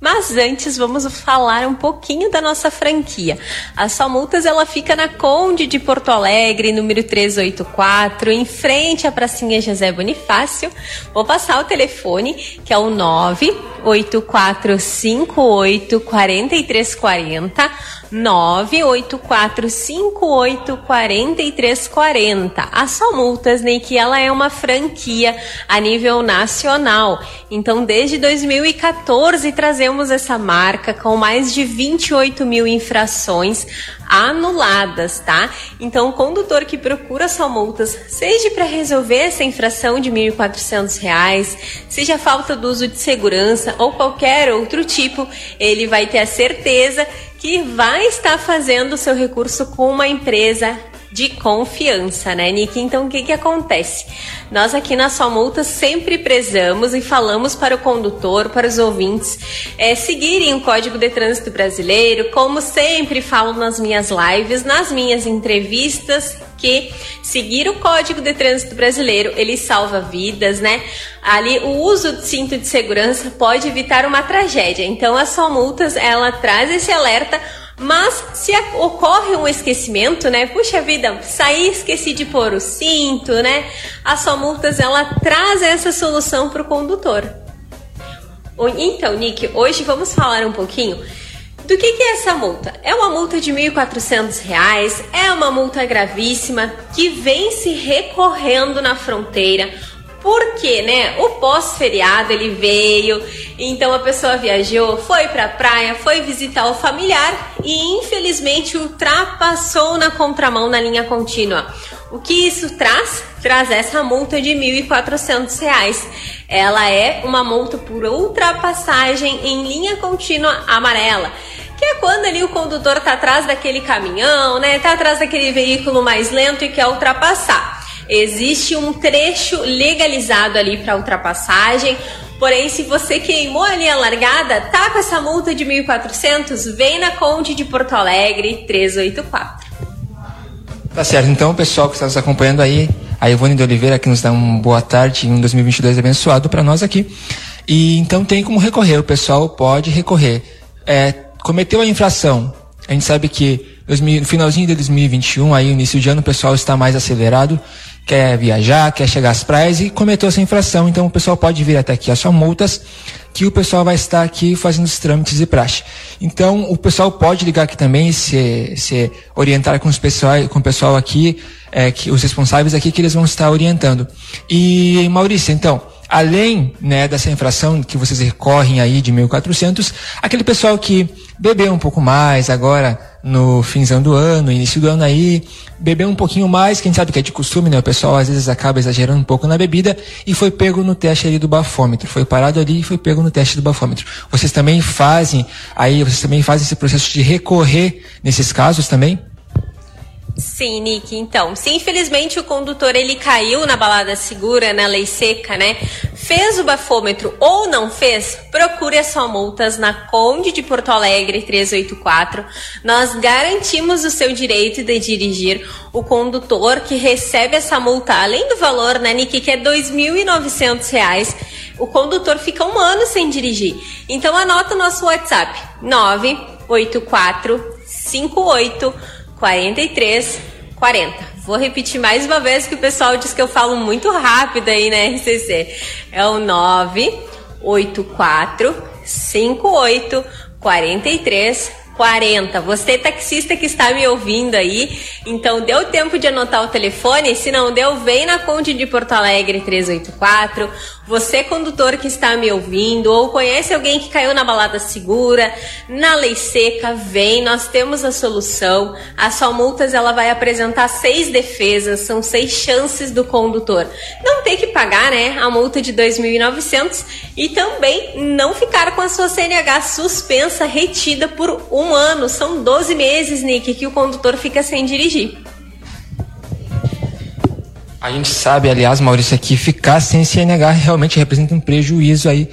Speaker 33: mas antes vamos falar um pouquinho da nossa franquia. A Só Multas ela fica na Conde de Porto Alegre, número 384, em frente à pracinha José Bonifácio. Vou passar o telefone, que é o 98458 4340 984584340. A Só Multas, né, que ela é uma franquia a nível nacional. Então, desde 2014 trazemos essa marca com mais de 28 mil infrações anuladas, tá? Então, o condutor que procura Só Multas, seja para resolver essa infração de R$ 1.400, seja falta do uso de segurança ou qualquer outro tipo, ele vai ter a certeza que vai estar fazendo o seu recurso com uma empresa de confiança, né, Nick? Então, o que que acontece? Nós aqui na Só Multa sempre prezamos e falamos para o condutor, para os ouvintes, é, seguirem o Código de Trânsito Brasileiro, como sempre falo nas minhas lives, nas minhas entrevistas, que seguir o Código de Trânsito Brasileiro, ele salva vidas, né? Ali, o uso do cinto de segurança pode evitar uma tragédia. Então, a Só Multas, ela traz esse alerta mas se ocorre um esquecimento, né? Puxa vida, saí esqueci de pôr o cinto, né? A Só Multas ela traz essa solução para o condutor. Então, Nick, hoje vamos falar um pouquinho do que, que é essa multa. É uma multa de R$ 1.400, é uma multa gravíssima que vem se recorrendo na fronteira porque, né? O pós-feriado ele veio, então a pessoa viajou, foi pra praia, foi visitar o familiar e infelizmente ultrapassou na contramão na linha contínua. O que isso traz? Traz essa multa de R$ 1.400. Ela é uma multa por ultrapassagem em linha contínua amarela que é quando ali o condutor tá atrás daquele caminhão, né? Tá atrás daquele veículo mais lento e quer ultrapassar. Existe um trecho legalizado ali para ultrapassagem. Porém, se você queimou ali a largada, tá com essa multa de 1.400, vem na Conde de Porto Alegre 384.
Speaker 32: Tá certo, então, pessoal que está nos acompanhando aí, a Ivone de Oliveira que nos dá uma boa tarde em um 2022 abençoado para nós aqui. E então tem como recorrer, o pessoal pode recorrer. É, cometeu a infração, a gente sabe que no finalzinho de 2021, aí início de ano, o pessoal está mais acelerado quer viajar, quer chegar às praias e cometeu essa infração. Então o pessoal pode vir até aqui a sua multas, que o pessoal vai estar aqui fazendo os trâmites e praxe. Então o pessoal pode ligar aqui também se, se orientar com, os pessoal, com o pessoal aqui, é, que, os responsáveis aqui que eles vão estar orientando. E Maurício, então, além né, dessa infração que vocês recorrem aí de 1.400, aquele pessoal que bebeu um pouco mais agora no finzão do ano, início do ano aí, bebeu um pouquinho mais, quem sabe que é de costume, né? O pessoal às vezes acaba exagerando um pouco na bebida e foi pego no teste ali do bafômetro, foi parado ali e foi pego no teste do bafômetro. Vocês também fazem, aí vocês também fazem esse processo de recorrer nesses casos também?
Speaker 33: Sim, Nick. Então, se infelizmente o condutor ele caiu na balada segura, na lei seca, né? Fez o bafômetro ou não fez, procure as sua multas na Conde de Porto Alegre 384. Nós garantimos o seu direito de dirigir. O condutor que recebe essa multa, além do valor, né, Nick, que é R$ 2.900, o condutor fica um ano sem dirigir. Então anota o nosso WhatsApp: 984 58 43 40. Vou repetir mais uma vez que o pessoal diz que eu falo muito rápido aí na RCC. É o 984 58 43 40. Você taxista que está me ouvindo aí, então deu tempo de anotar o telefone? Se não deu, vem na Conde de Porto Alegre 384. Você condutor que está me ouvindo ou conhece alguém que caiu na balada segura, na lei seca, vem, nós temos a solução. A Só Multas ela vai apresentar seis defesas, são seis chances do condutor. Não ter que pagar, né, a multa de 2.900 e também não ficar com a sua CNH suspensa retida por um ano. São 12 meses, Nick, que o condutor fica sem dirigir.
Speaker 32: A gente sabe, aliás, Maurício, que ficar sem CNH realmente representa um prejuízo aí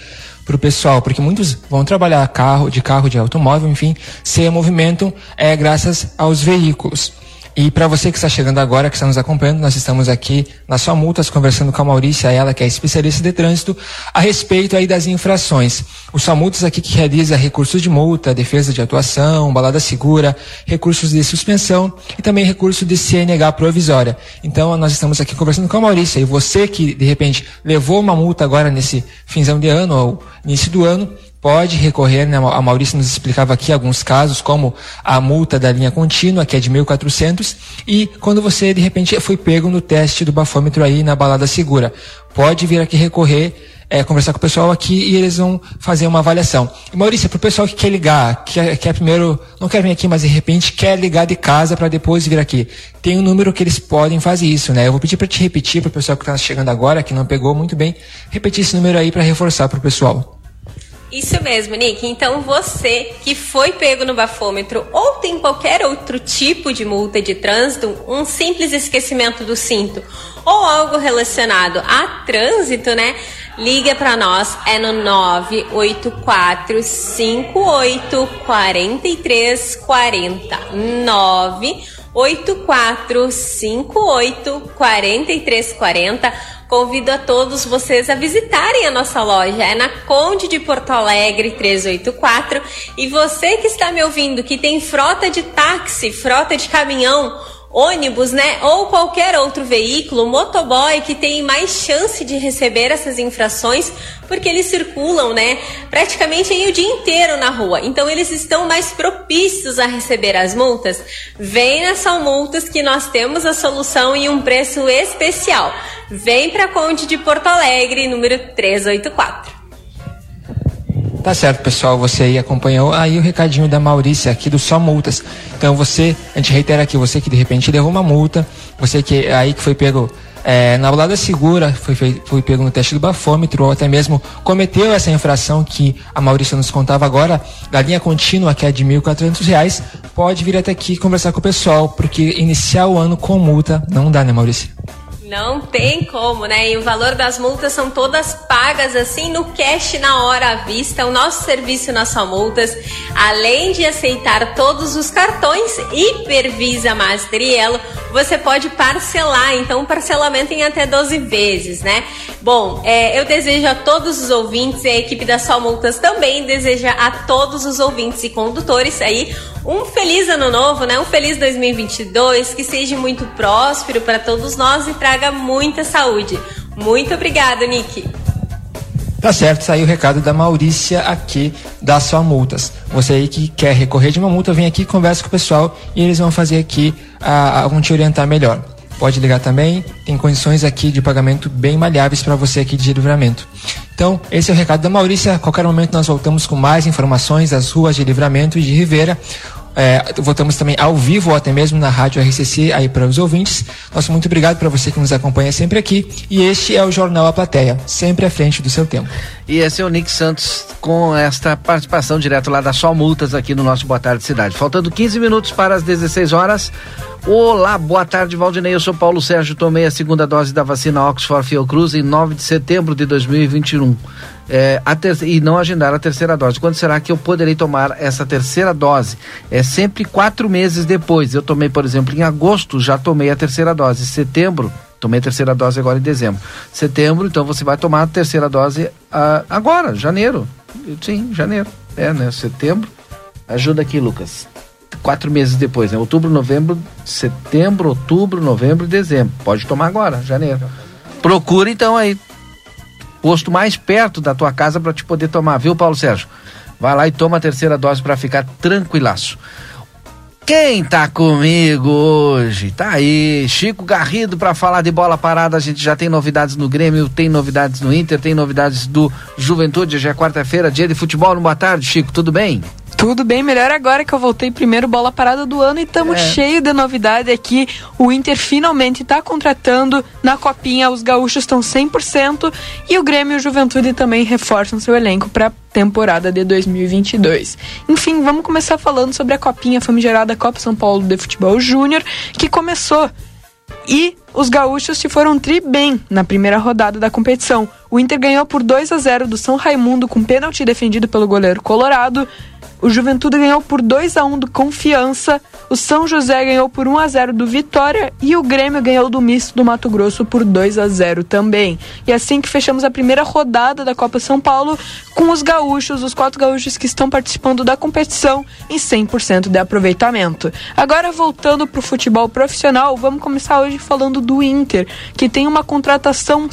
Speaker 32: para o pessoal, porque muitos vão trabalhar carro, de carro, de automóvel, enfim, sem movimento é graças aos veículos. E para você que está chegando agora, que está nos acompanhando, nós estamos aqui na sua multas conversando com a Maurícia, ela que é especialista de trânsito, a respeito aí das infrações. O Sua Multas aqui que realiza recursos de multa, defesa de atuação, balada segura, recursos de suspensão e também recurso de CNH provisória. Então nós estamos aqui conversando com a Maurícia e você que de repente levou uma multa agora nesse finzão de ano ou início do ano, pode recorrer, né? A Maurício nos explicava aqui alguns casos, como a multa da linha contínua, que é de 1.400, e quando você, de repente, foi pego no teste do bafômetro aí na balada segura. Pode vir aqui recorrer, é, conversar com o pessoal aqui e eles vão fazer uma avaliação. Maurício, para o pessoal que quer ligar, que quer primeiro, não quer vir aqui, mas de repente quer ligar de casa para depois vir aqui, tem um número que eles podem fazer isso, né? Eu vou pedir para te repetir para o pessoal que está chegando agora, que não pegou muito bem, repetir esse número aí para reforçar para o pessoal.
Speaker 33: Isso mesmo, Nick. Então você que foi pego no bafômetro ou tem qualquer outro tipo de multa de trânsito, um simples esquecimento do cinto ou algo relacionado a trânsito, né? Liga para nós, é no 984 58 43 40. 984 58 43 40 Convido a todos vocês a visitarem a nossa loja. É na Conde de Porto Alegre 384. E você que está me ouvindo, que tem frota de táxi, frota de caminhão, ônibus, né? Ou qualquer outro veículo, motoboy que tem mais chance de receber essas infrações, porque eles circulam, né? Praticamente o dia inteiro na rua. Então eles estão mais propícios a receber as multas. Vem São Multas que nós temos a solução e um preço especial. Vem para Conde de Porto Alegre, número 384.
Speaker 32: Tá certo, pessoal. Você aí acompanhou aí o recadinho da Maurícia aqui do Só Multas. Então você, a gente reitera aqui, você que de repente levou uma multa, você que aí que foi pego é, na balada segura, foi, foi, pego no teste do bafômetro, ou até mesmo cometeu essa infração que a Maurícia nos contava agora, da linha contínua, que é de R$ 1.400, pode vir até aqui conversar com o pessoal, porque iniciar o ano com multa não dá, né, Maurícia?
Speaker 33: Não tem como, né? E o valor das multas são todas pagas assim no cash na hora à vista. O nosso serviço na Só Multas, além de aceitar todos os cartões Hipervisa Master e você pode parcelar, então parcelamento em até 12 vezes, né? Bom, é, eu desejo a todos os ouvintes e a equipe da Só Multas também deseja a todos os ouvintes e condutores aí um feliz ano novo, né? Um feliz 2022, que seja muito próspero para todos nós e traga muita saúde. Muito obrigada, Nick.
Speaker 32: Tá certo, saiu o recado da Maurícia aqui da Só Multas. Você aí que quer recorrer de uma multa, vem aqui, conversa com o pessoal e eles vão fazer aqui, a, te orientar melhor. Pode ligar também, tem condições aqui de pagamento bem malháveis para você aqui de livramento. Então, esse é o recado da Maurícia. A qualquer momento nós voltamos com mais informações das ruas de livramento e de Rivera. É, voltamos também ao vivo ou até mesmo na rádio RCC aí para os ouvintes. Nosso muito obrigado para você que nos acompanha sempre aqui. E este é o Jornal A Plateia, sempre à frente do seu tempo.
Speaker 1: E esse é o Nick Santos com esta participação direto lá da Só Multas aqui no nosso Boa Tarde Cidade. Faltando 15 minutos para as 16 horas. Olá, boa tarde, Valdinei. Eu sou Paulo Sérgio. Tomei a segunda dose da vacina Oxford Fiocruz em 9 de setembro de 2021 é, ter, e não agendar a terceira dose. Quando será que eu poderei tomar essa terceira dose? É sempre quatro meses depois. Eu tomei, por exemplo, em agosto, já tomei a terceira dose. Setembro, tomei a terceira dose agora em dezembro. Setembro, então você vai tomar a terceira dose ah, agora, janeiro. Sim, janeiro. É, né? Setembro. Ajuda aqui, Lucas. Quatro meses depois, né? Outubro, novembro, setembro, outubro, novembro, dezembro. Pode tomar agora, janeiro. Procura então aí posto mais perto da tua casa para te poder tomar, viu, Paulo Sérgio? vai lá e toma a terceira dose para ficar tranquilaço. Quem tá comigo hoje? Tá aí, Chico Garrido para falar de bola parada. A gente já tem novidades no Grêmio, tem novidades no Inter, tem novidades do Juventude. Hoje é quarta-feira, dia de futebol. Boa tarde, Chico, tudo bem?
Speaker 34: Tudo bem, melhor agora que eu voltei primeiro bola parada do ano e estamos
Speaker 1: É.
Speaker 34: cheio de novidade aqui. O Inter finalmente está contratando na copinha, os gaúchos estão 100% e o Grêmio e o Juventude também reforçam seu elenco para temporada de 2022. Enfim, vamos começar falando sobre a copinha famigerada Copa São Paulo de Futebol Júnior, que começou e os gaúchos se foram tri bem na primeira rodada da competição. O Inter ganhou por 2 a 0 do São Raimundo com pênalti defendido pelo goleiro Colorado. O Juventude ganhou por 2 a 1 do Confiança. O São José ganhou por 1 a 0 do Vitória e o Grêmio ganhou do Misto do Mato Grosso por 2 a 0 também. E assim que fechamos a primeira rodada da Copa São Paulo com os gaúchos, os quatro gaúchos que estão participando da competição em 100% de aproveitamento. Agora voltando para o futebol profissional, vamos começar hoje falando do Inter, que tem uma contratação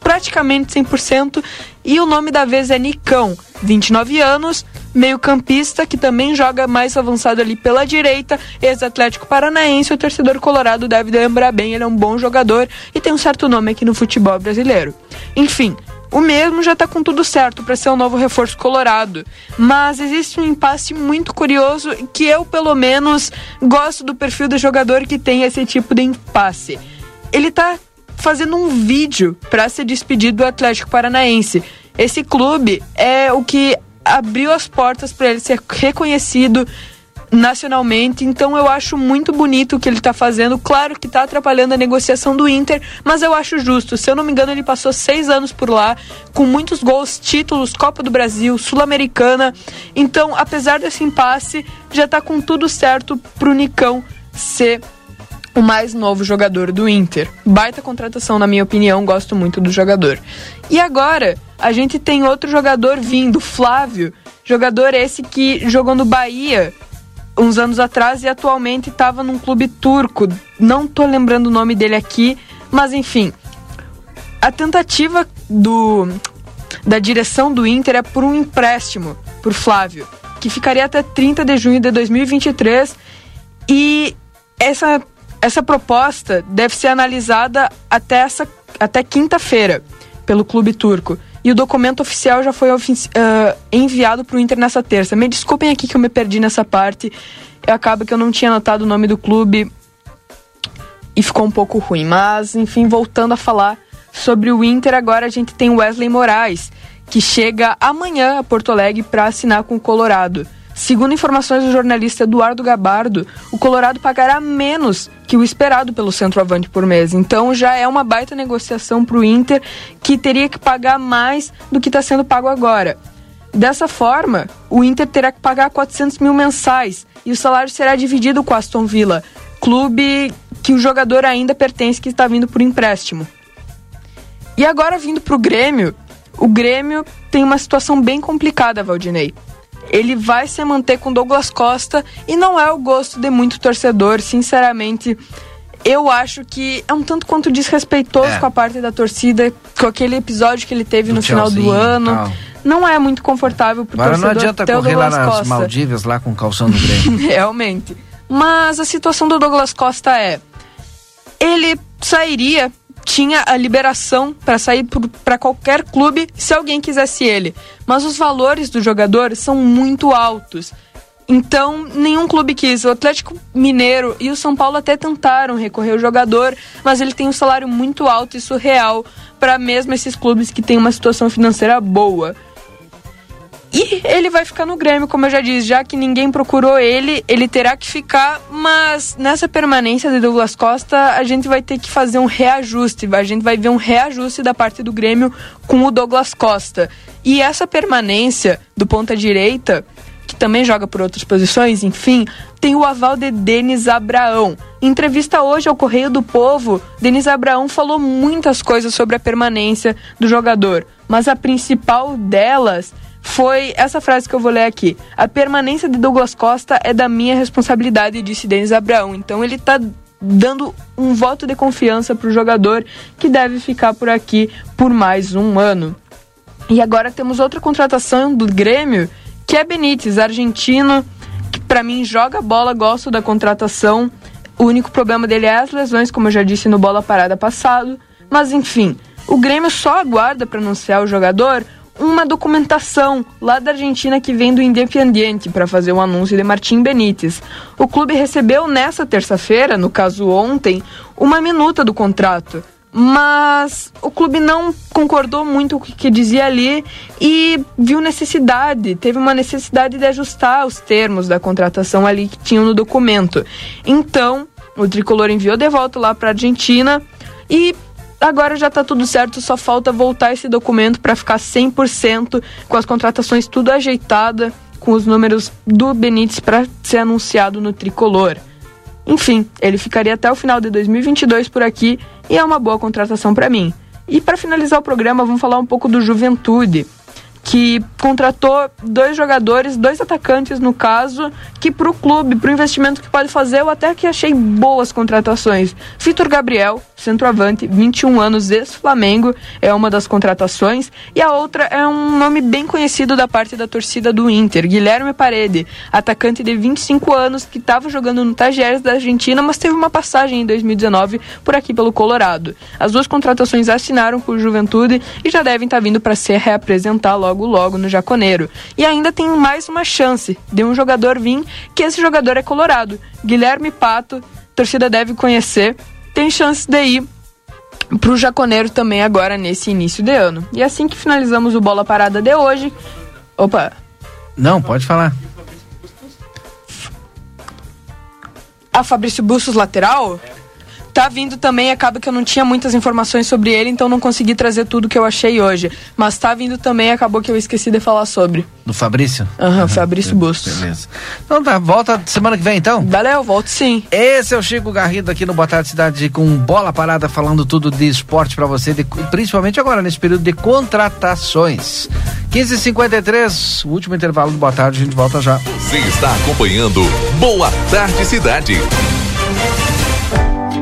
Speaker 34: praticamente 100% e o nome da vez é Nicão, 29 anos, meio-campista que também joga mais avançado ali pela direita, ex-Atlético Paranaense, o torcedor colorado deve lembrar bem, ele é um bom jogador e tem um certo nome aqui no futebol brasileiro. Enfim, o mesmo já tá com tudo certo para ser o novo reforço colorado, mas existe um impasse muito curioso que eu pelo menos gosto do perfil do jogador que tem esse tipo de impasse. Ele tá fazendo um vídeo para se despedir do Atlético Paranaense. Esse clube é o que abriu as portas para ele ser reconhecido nacionalmente, então eu acho muito bonito o que ele está fazendo. Claro que está atrapalhando a negociação do Inter, mas eu acho justo. Se eu não me engano, ele passou seis anos por lá, com muitos gols, títulos, Copa do Brasil, Sul-Americana. Então, apesar desse impasse, já está com tudo certo pro Nicão ser o mais novo jogador do Inter. Baita contratação, na minha opinião, gosto muito do jogador. E agora, a gente tem outro jogador vindo, Flávio, jogador esse que jogou no Bahia uns anos atrás e atualmente estava num clube turco. Não tô lembrando o nome dele aqui, mas enfim. A tentativa do da direção do Inter é por um empréstimo por Flávio, que ficaria até 30 de junho de 2023 e essa essa proposta deve ser analisada até essa até quinta-feira pelo clube turco. E o documento oficial já foi ofici- ah, enviado para o Inter nessa terça. Me desculpem aqui que eu me perdi nessa parte. Eu acaba que eu não tinha anotado o nome do clube e ficou um pouco ruim. Mas, enfim, voltando a falar sobre o Inter, agora a gente tem Wesley Moraes, que chega amanhã a Porto Alegre para assinar com o Colorado. Segundo informações do jornalista Eduardo Gabardo, o Colorado pagará menos que o esperado pelo centroavante por mês. Então já é uma baita negociação para o Inter, que teria que pagar mais do que está sendo pago agora. Dessa forma, o Inter terá que pagar 400 mil mensais e o salário será dividido com o Aston Villa, clube que o jogador ainda pertence, que está vindo por empréstimo. E agora vindo para o Grêmio, o Grêmio tem uma situação bem complicada, Valdinei. Ele vai se manter com Douglas Costa e não é o gosto de muito torcedor, sinceramente. Eu acho que é um tanto quanto desrespeitoso
Speaker 1: É.
Speaker 34: com a parte da torcida, com aquele episódio que ele teve
Speaker 1: Do
Speaker 34: no final do ano.
Speaker 1: tal.
Speaker 34: Não é muito confortável pro
Speaker 1: Agora não
Speaker 34: torcedor
Speaker 1: adianta
Speaker 34: ter o
Speaker 1: correr lá
Speaker 34: Douglas
Speaker 1: nas
Speaker 34: Costa.
Speaker 1: Maldivas, lá com o calção do Grêmio.
Speaker 34: Realmente. Mas a situação do Douglas Costa é: ele sairia, tinha a liberação para sair para qualquer clube se alguém quisesse ele. Mas os valores do jogador são muito altos. Então, nenhum clube quis. O Atlético Mineiro e o São Paulo até tentaram recorrer ao jogador, mas ele tem um salário muito alto e surreal para mesmo esses clubes que têm uma situação financeira boa. E ele vai ficar no Grêmio, como eu já disse, já que ninguém procurou ele, ele terá que ficar, mas nessa permanência de Douglas Costa, a gente vai ter que fazer um reajuste, a gente vai ver um reajuste da parte do Grêmio com o Douglas Costa. E essa permanência do ponta direita, que também joga por outras posições, enfim, tem o aval de Denis Abraão. Em entrevista hoje ao Correio do Povo, Denis Abraão falou muitas coisas sobre a permanência do jogador, mas a principal delas foi essa frase que eu vou ler aqui. A permanência de Douglas Costa é da minha responsabilidade, disse Denis Abraão. Então ele tá dando um voto de confiança pro jogador que deve ficar por aqui por mais um ano. E agora temos outra contratação do Grêmio que é Benítez, argentino, que para mim joga bola, gosto da contratação. O único problema dele é as lesões, como eu já disse no bola parada passado. Mas enfim, o Grêmio só aguarda para anunciar o jogador uma documentação lá da Argentina que vem do Independiente para fazer o anúncio de Martim Benítez. O clube recebeu nessa terça-feira, no caso ontem, uma minuta do contrato. Mas o clube não concordou muito com o que dizia ali e viu necessidade, teve uma necessidade de ajustar os termos da contratação ali que tinham no documento. Então, o tricolor enviou de volta lá para a Argentina e agora já está tudo certo, só falta voltar esse documento para ficar 100% com as contratações tudo ajeitada, com os números do Benítez para ser anunciado no tricolor. Enfim, ele ficaria até o final de 2022 por aqui e é uma boa contratação para mim. E para finalizar o programa, vamos falar um pouco do Juventude que contratou dois jogadores, dois atacantes no caso, que para o clube, para o investimento que pode fazer, eu até que achei boas contratações. Vitor Gabriel, centroavante, 21 anos, ex-Flamengo, é uma das contratações, e a outra é um nome bem conhecido da parte da torcida do Inter, Guilherme Parede, atacante de 25 anos que estava jogando no Tajeres da Argentina, mas teve uma passagem em 2019 por aqui pelo Colorado. As duas contratações assinaram com o Juventude e já devem estar tá vindo para se reapresentar logo logo logo no Jaconeiro. E ainda tem mais uma chance de um jogador vir, que esse jogador é colorado. Guilherme Pato, torcida deve conhecer, tem chance de ir pro Jaconeiro também agora nesse início de ano. E assim que finalizamos o Bola Parada de hoje. Opa!
Speaker 1: Não, pode falar.
Speaker 34: A Fabrício Bustos lateral? Tá vindo também, acaba que eu não tinha muitas informações sobre ele, então não consegui trazer tudo que eu achei hoje. Mas tá vindo também, acabou que eu esqueci de falar sobre.
Speaker 1: Do Fabrício?
Speaker 34: Aham, uhum, Fabrício Bustos.
Speaker 1: Beleza. Então tá, volta semana que vem então?
Speaker 34: Valeu, volto sim.
Speaker 1: Esse é o Chico Garrido aqui no Boa Tarde Cidade com bola parada falando tudo de esporte para você, de, principalmente agora nesse período de contratações. 15h53, o último intervalo do Boa Tarde, a gente volta já.
Speaker 13: Você está acompanhando Boa Tarde Cidade.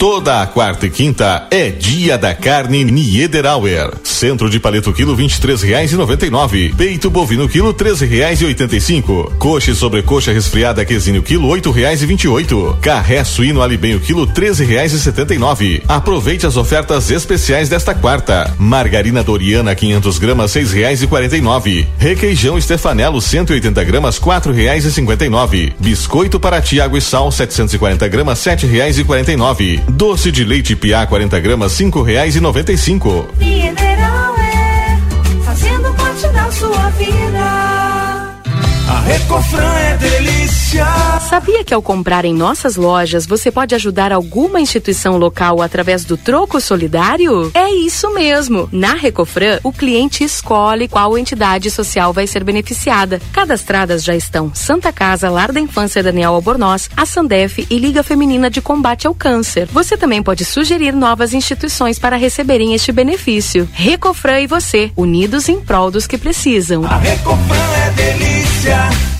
Speaker 5: Toda a quarta e quinta é dia da carne Niederauer. Centro de paleto quilo vinte e três reais e noventa e nove. Peito bovino quilo treze reais e oitenta e cinco. Coxa e sobrecoxa resfriada quesinho quilo oito reais e vinte e oito. Carré suíno alibenho quilo treze reais e setenta e nove. Aproveite as ofertas especiais desta quarta. Margarina Doriana 500 gramas seis reais e quarenta e nove. Requeijão Stefanello 180 gramas quatro reais e cinquenta e nove. Biscoito para Tiago e Sal 740 gramas sete reais e quarenta e nove. Doce de leite Piá 40 gramas cinco reais e noventa e cinco.
Speaker 35: Mineral é fazendo parte da sua vida.
Speaker 36: A Recofran é delícia.
Speaker 10: Sabia que ao comprar em nossas lojas você pode ajudar alguma instituição local através do troco solidário? É isso mesmo. Na Recofran, o cliente escolhe qual entidade social vai ser beneficiada. Cadastradas já estão Santa Casa, Lar da Infância Daniel Albornoz, a Sandef e Liga Feminina de Combate ao Câncer. Você também pode sugerir novas instituições para receberem este benefício. Recofran e você, unidos em prol dos que precisam.
Speaker 36: A Recofran é delícia.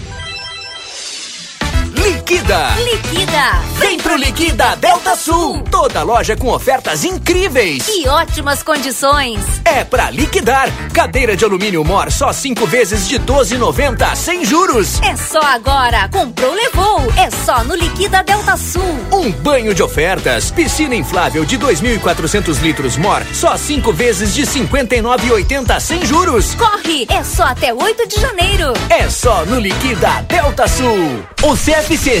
Speaker 37: Liquida!
Speaker 19: Liquida!
Speaker 37: Vem pro Liquida Delta Sul! Toda loja com ofertas incríveis!
Speaker 19: E ótimas condições!
Speaker 37: É pra liquidar! Cadeira de alumínio Mor só cinco vezes de 12,90 sem juros!
Speaker 19: É só agora! Comprou, levou! É só no Liquida Delta Sul!
Speaker 37: Um banho de ofertas! Piscina inflável de 2.400 litros Mor só cinco vezes de 59,80 sem juros!
Speaker 19: Corre! É só até 8 de janeiro!
Speaker 37: É só no Liquida Delta Sul!
Speaker 36: O CFC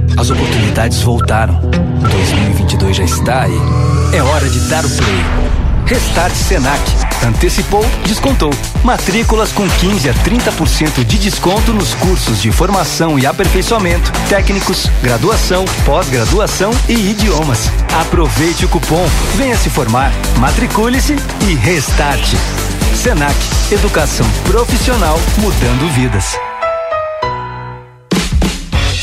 Speaker 9: As oportunidades voltaram. 2022 já está aí. É hora de dar o play. Restart Senac. Antecipou, descontou. Matrículas com 15 a 30% de desconto nos cursos de formação e aperfeiçoamento, técnicos, graduação, pós-graduação e idiomas. Aproveite o cupom, venha se formar, matricule-se e restarte. Senac, educação profissional mudando vidas.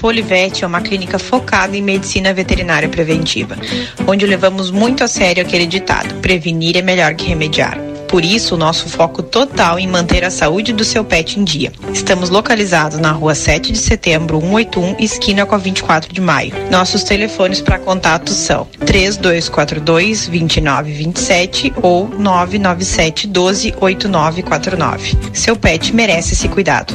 Speaker 27: A Polivete é uma clínica focada em medicina veterinária preventiva, onde levamos muito a sério aquele ditado: prevenir é melhor que remediar. Por isso, o nosso foco total em manter a saúde do seu pet em dia. Estamos localizados na rua 7 de setembro, 181, esquina com a 24 de maio. Nossos telefones para contato são 3242 2927 ou 997 12 8949. Seu pet merece esse cuidado.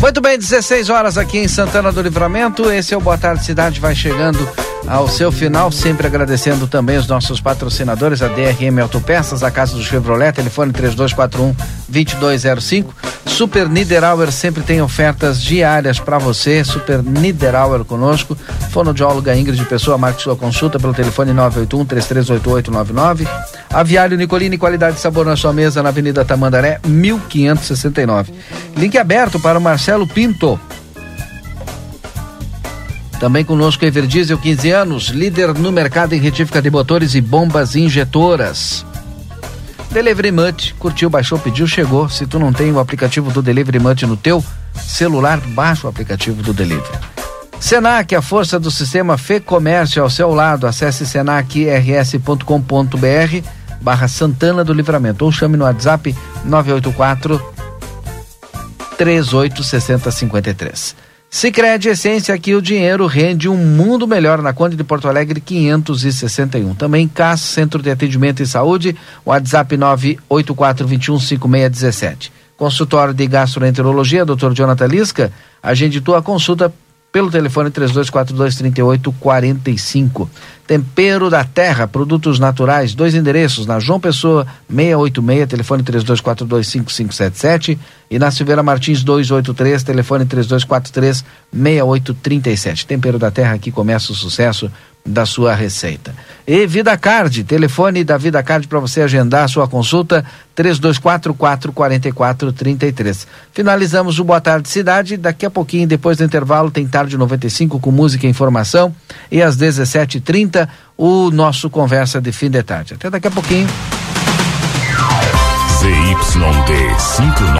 Speaker 1: Muito bem, 16 horas aqui em Santana do Livramento. Esse é o Boa Tarde Cidade, vai chegando ao seu final, sempre agradecendo também os nossos patrocinadores, a DRM Autopeças, a Casa do Chevrolet, telefone 3241 2205. Super Niederauer sempre tem ofertas diárias para você. Super Niederauer conosco. Fonoaudióloga Ingrid Pessoa, marque sua consulta pelo telefone 981 338899. Aviário Nicolini, qualidade e sabor na sua mesa, na Avenida Tamandaré, 1569. Link aberto para o Marcelo Pinto. Também conosco Everdiesel, 15 anos, líder no mercado em retífica de motores e bombas injetoras. Delivery Munch, curtiu, baixou, pediu, chegou. Se tu não tem o aplicativo do Delivery Munch no teu celular, baixa o aplicativo do Delivery. Senac, a força do sistema Fê Comércio ao seu lado. Acesse senacrs.com.br barra Santana do Livramento ou chame no WhatsApp 984 386053. Sicredi Essência, aqui o dinheiro rende um mundo melhor na Conde de Porto Alegre 561. Também CAS, Centro de Atendimento e Saúde, WhatsApp 984215617. Consultório de Gastroenterologia, Dr. Jonathan Lisca, agende tua consulta pelo telefone 3242 3845. Tempero da Terra, produtos naturais, dois endereços, na João Pessoa 686, telefone 3242 5577 e na Silveira Martins 283, telefone 3243 6837. Tempero da Terra aqui começa o sucesso da sua receita. E Vida Card, telefone da Vida Card para você agendar a sua consulta 3244 4433. Finalizamos o Boa Tarde Cidade, daqui a pouquinho depois do intervalo tem tarde 95 com música e informação e às 17h30 o nosso conversa de fim de tarde. Até daqui a pouquinho.
Speaker 38: ZYD 59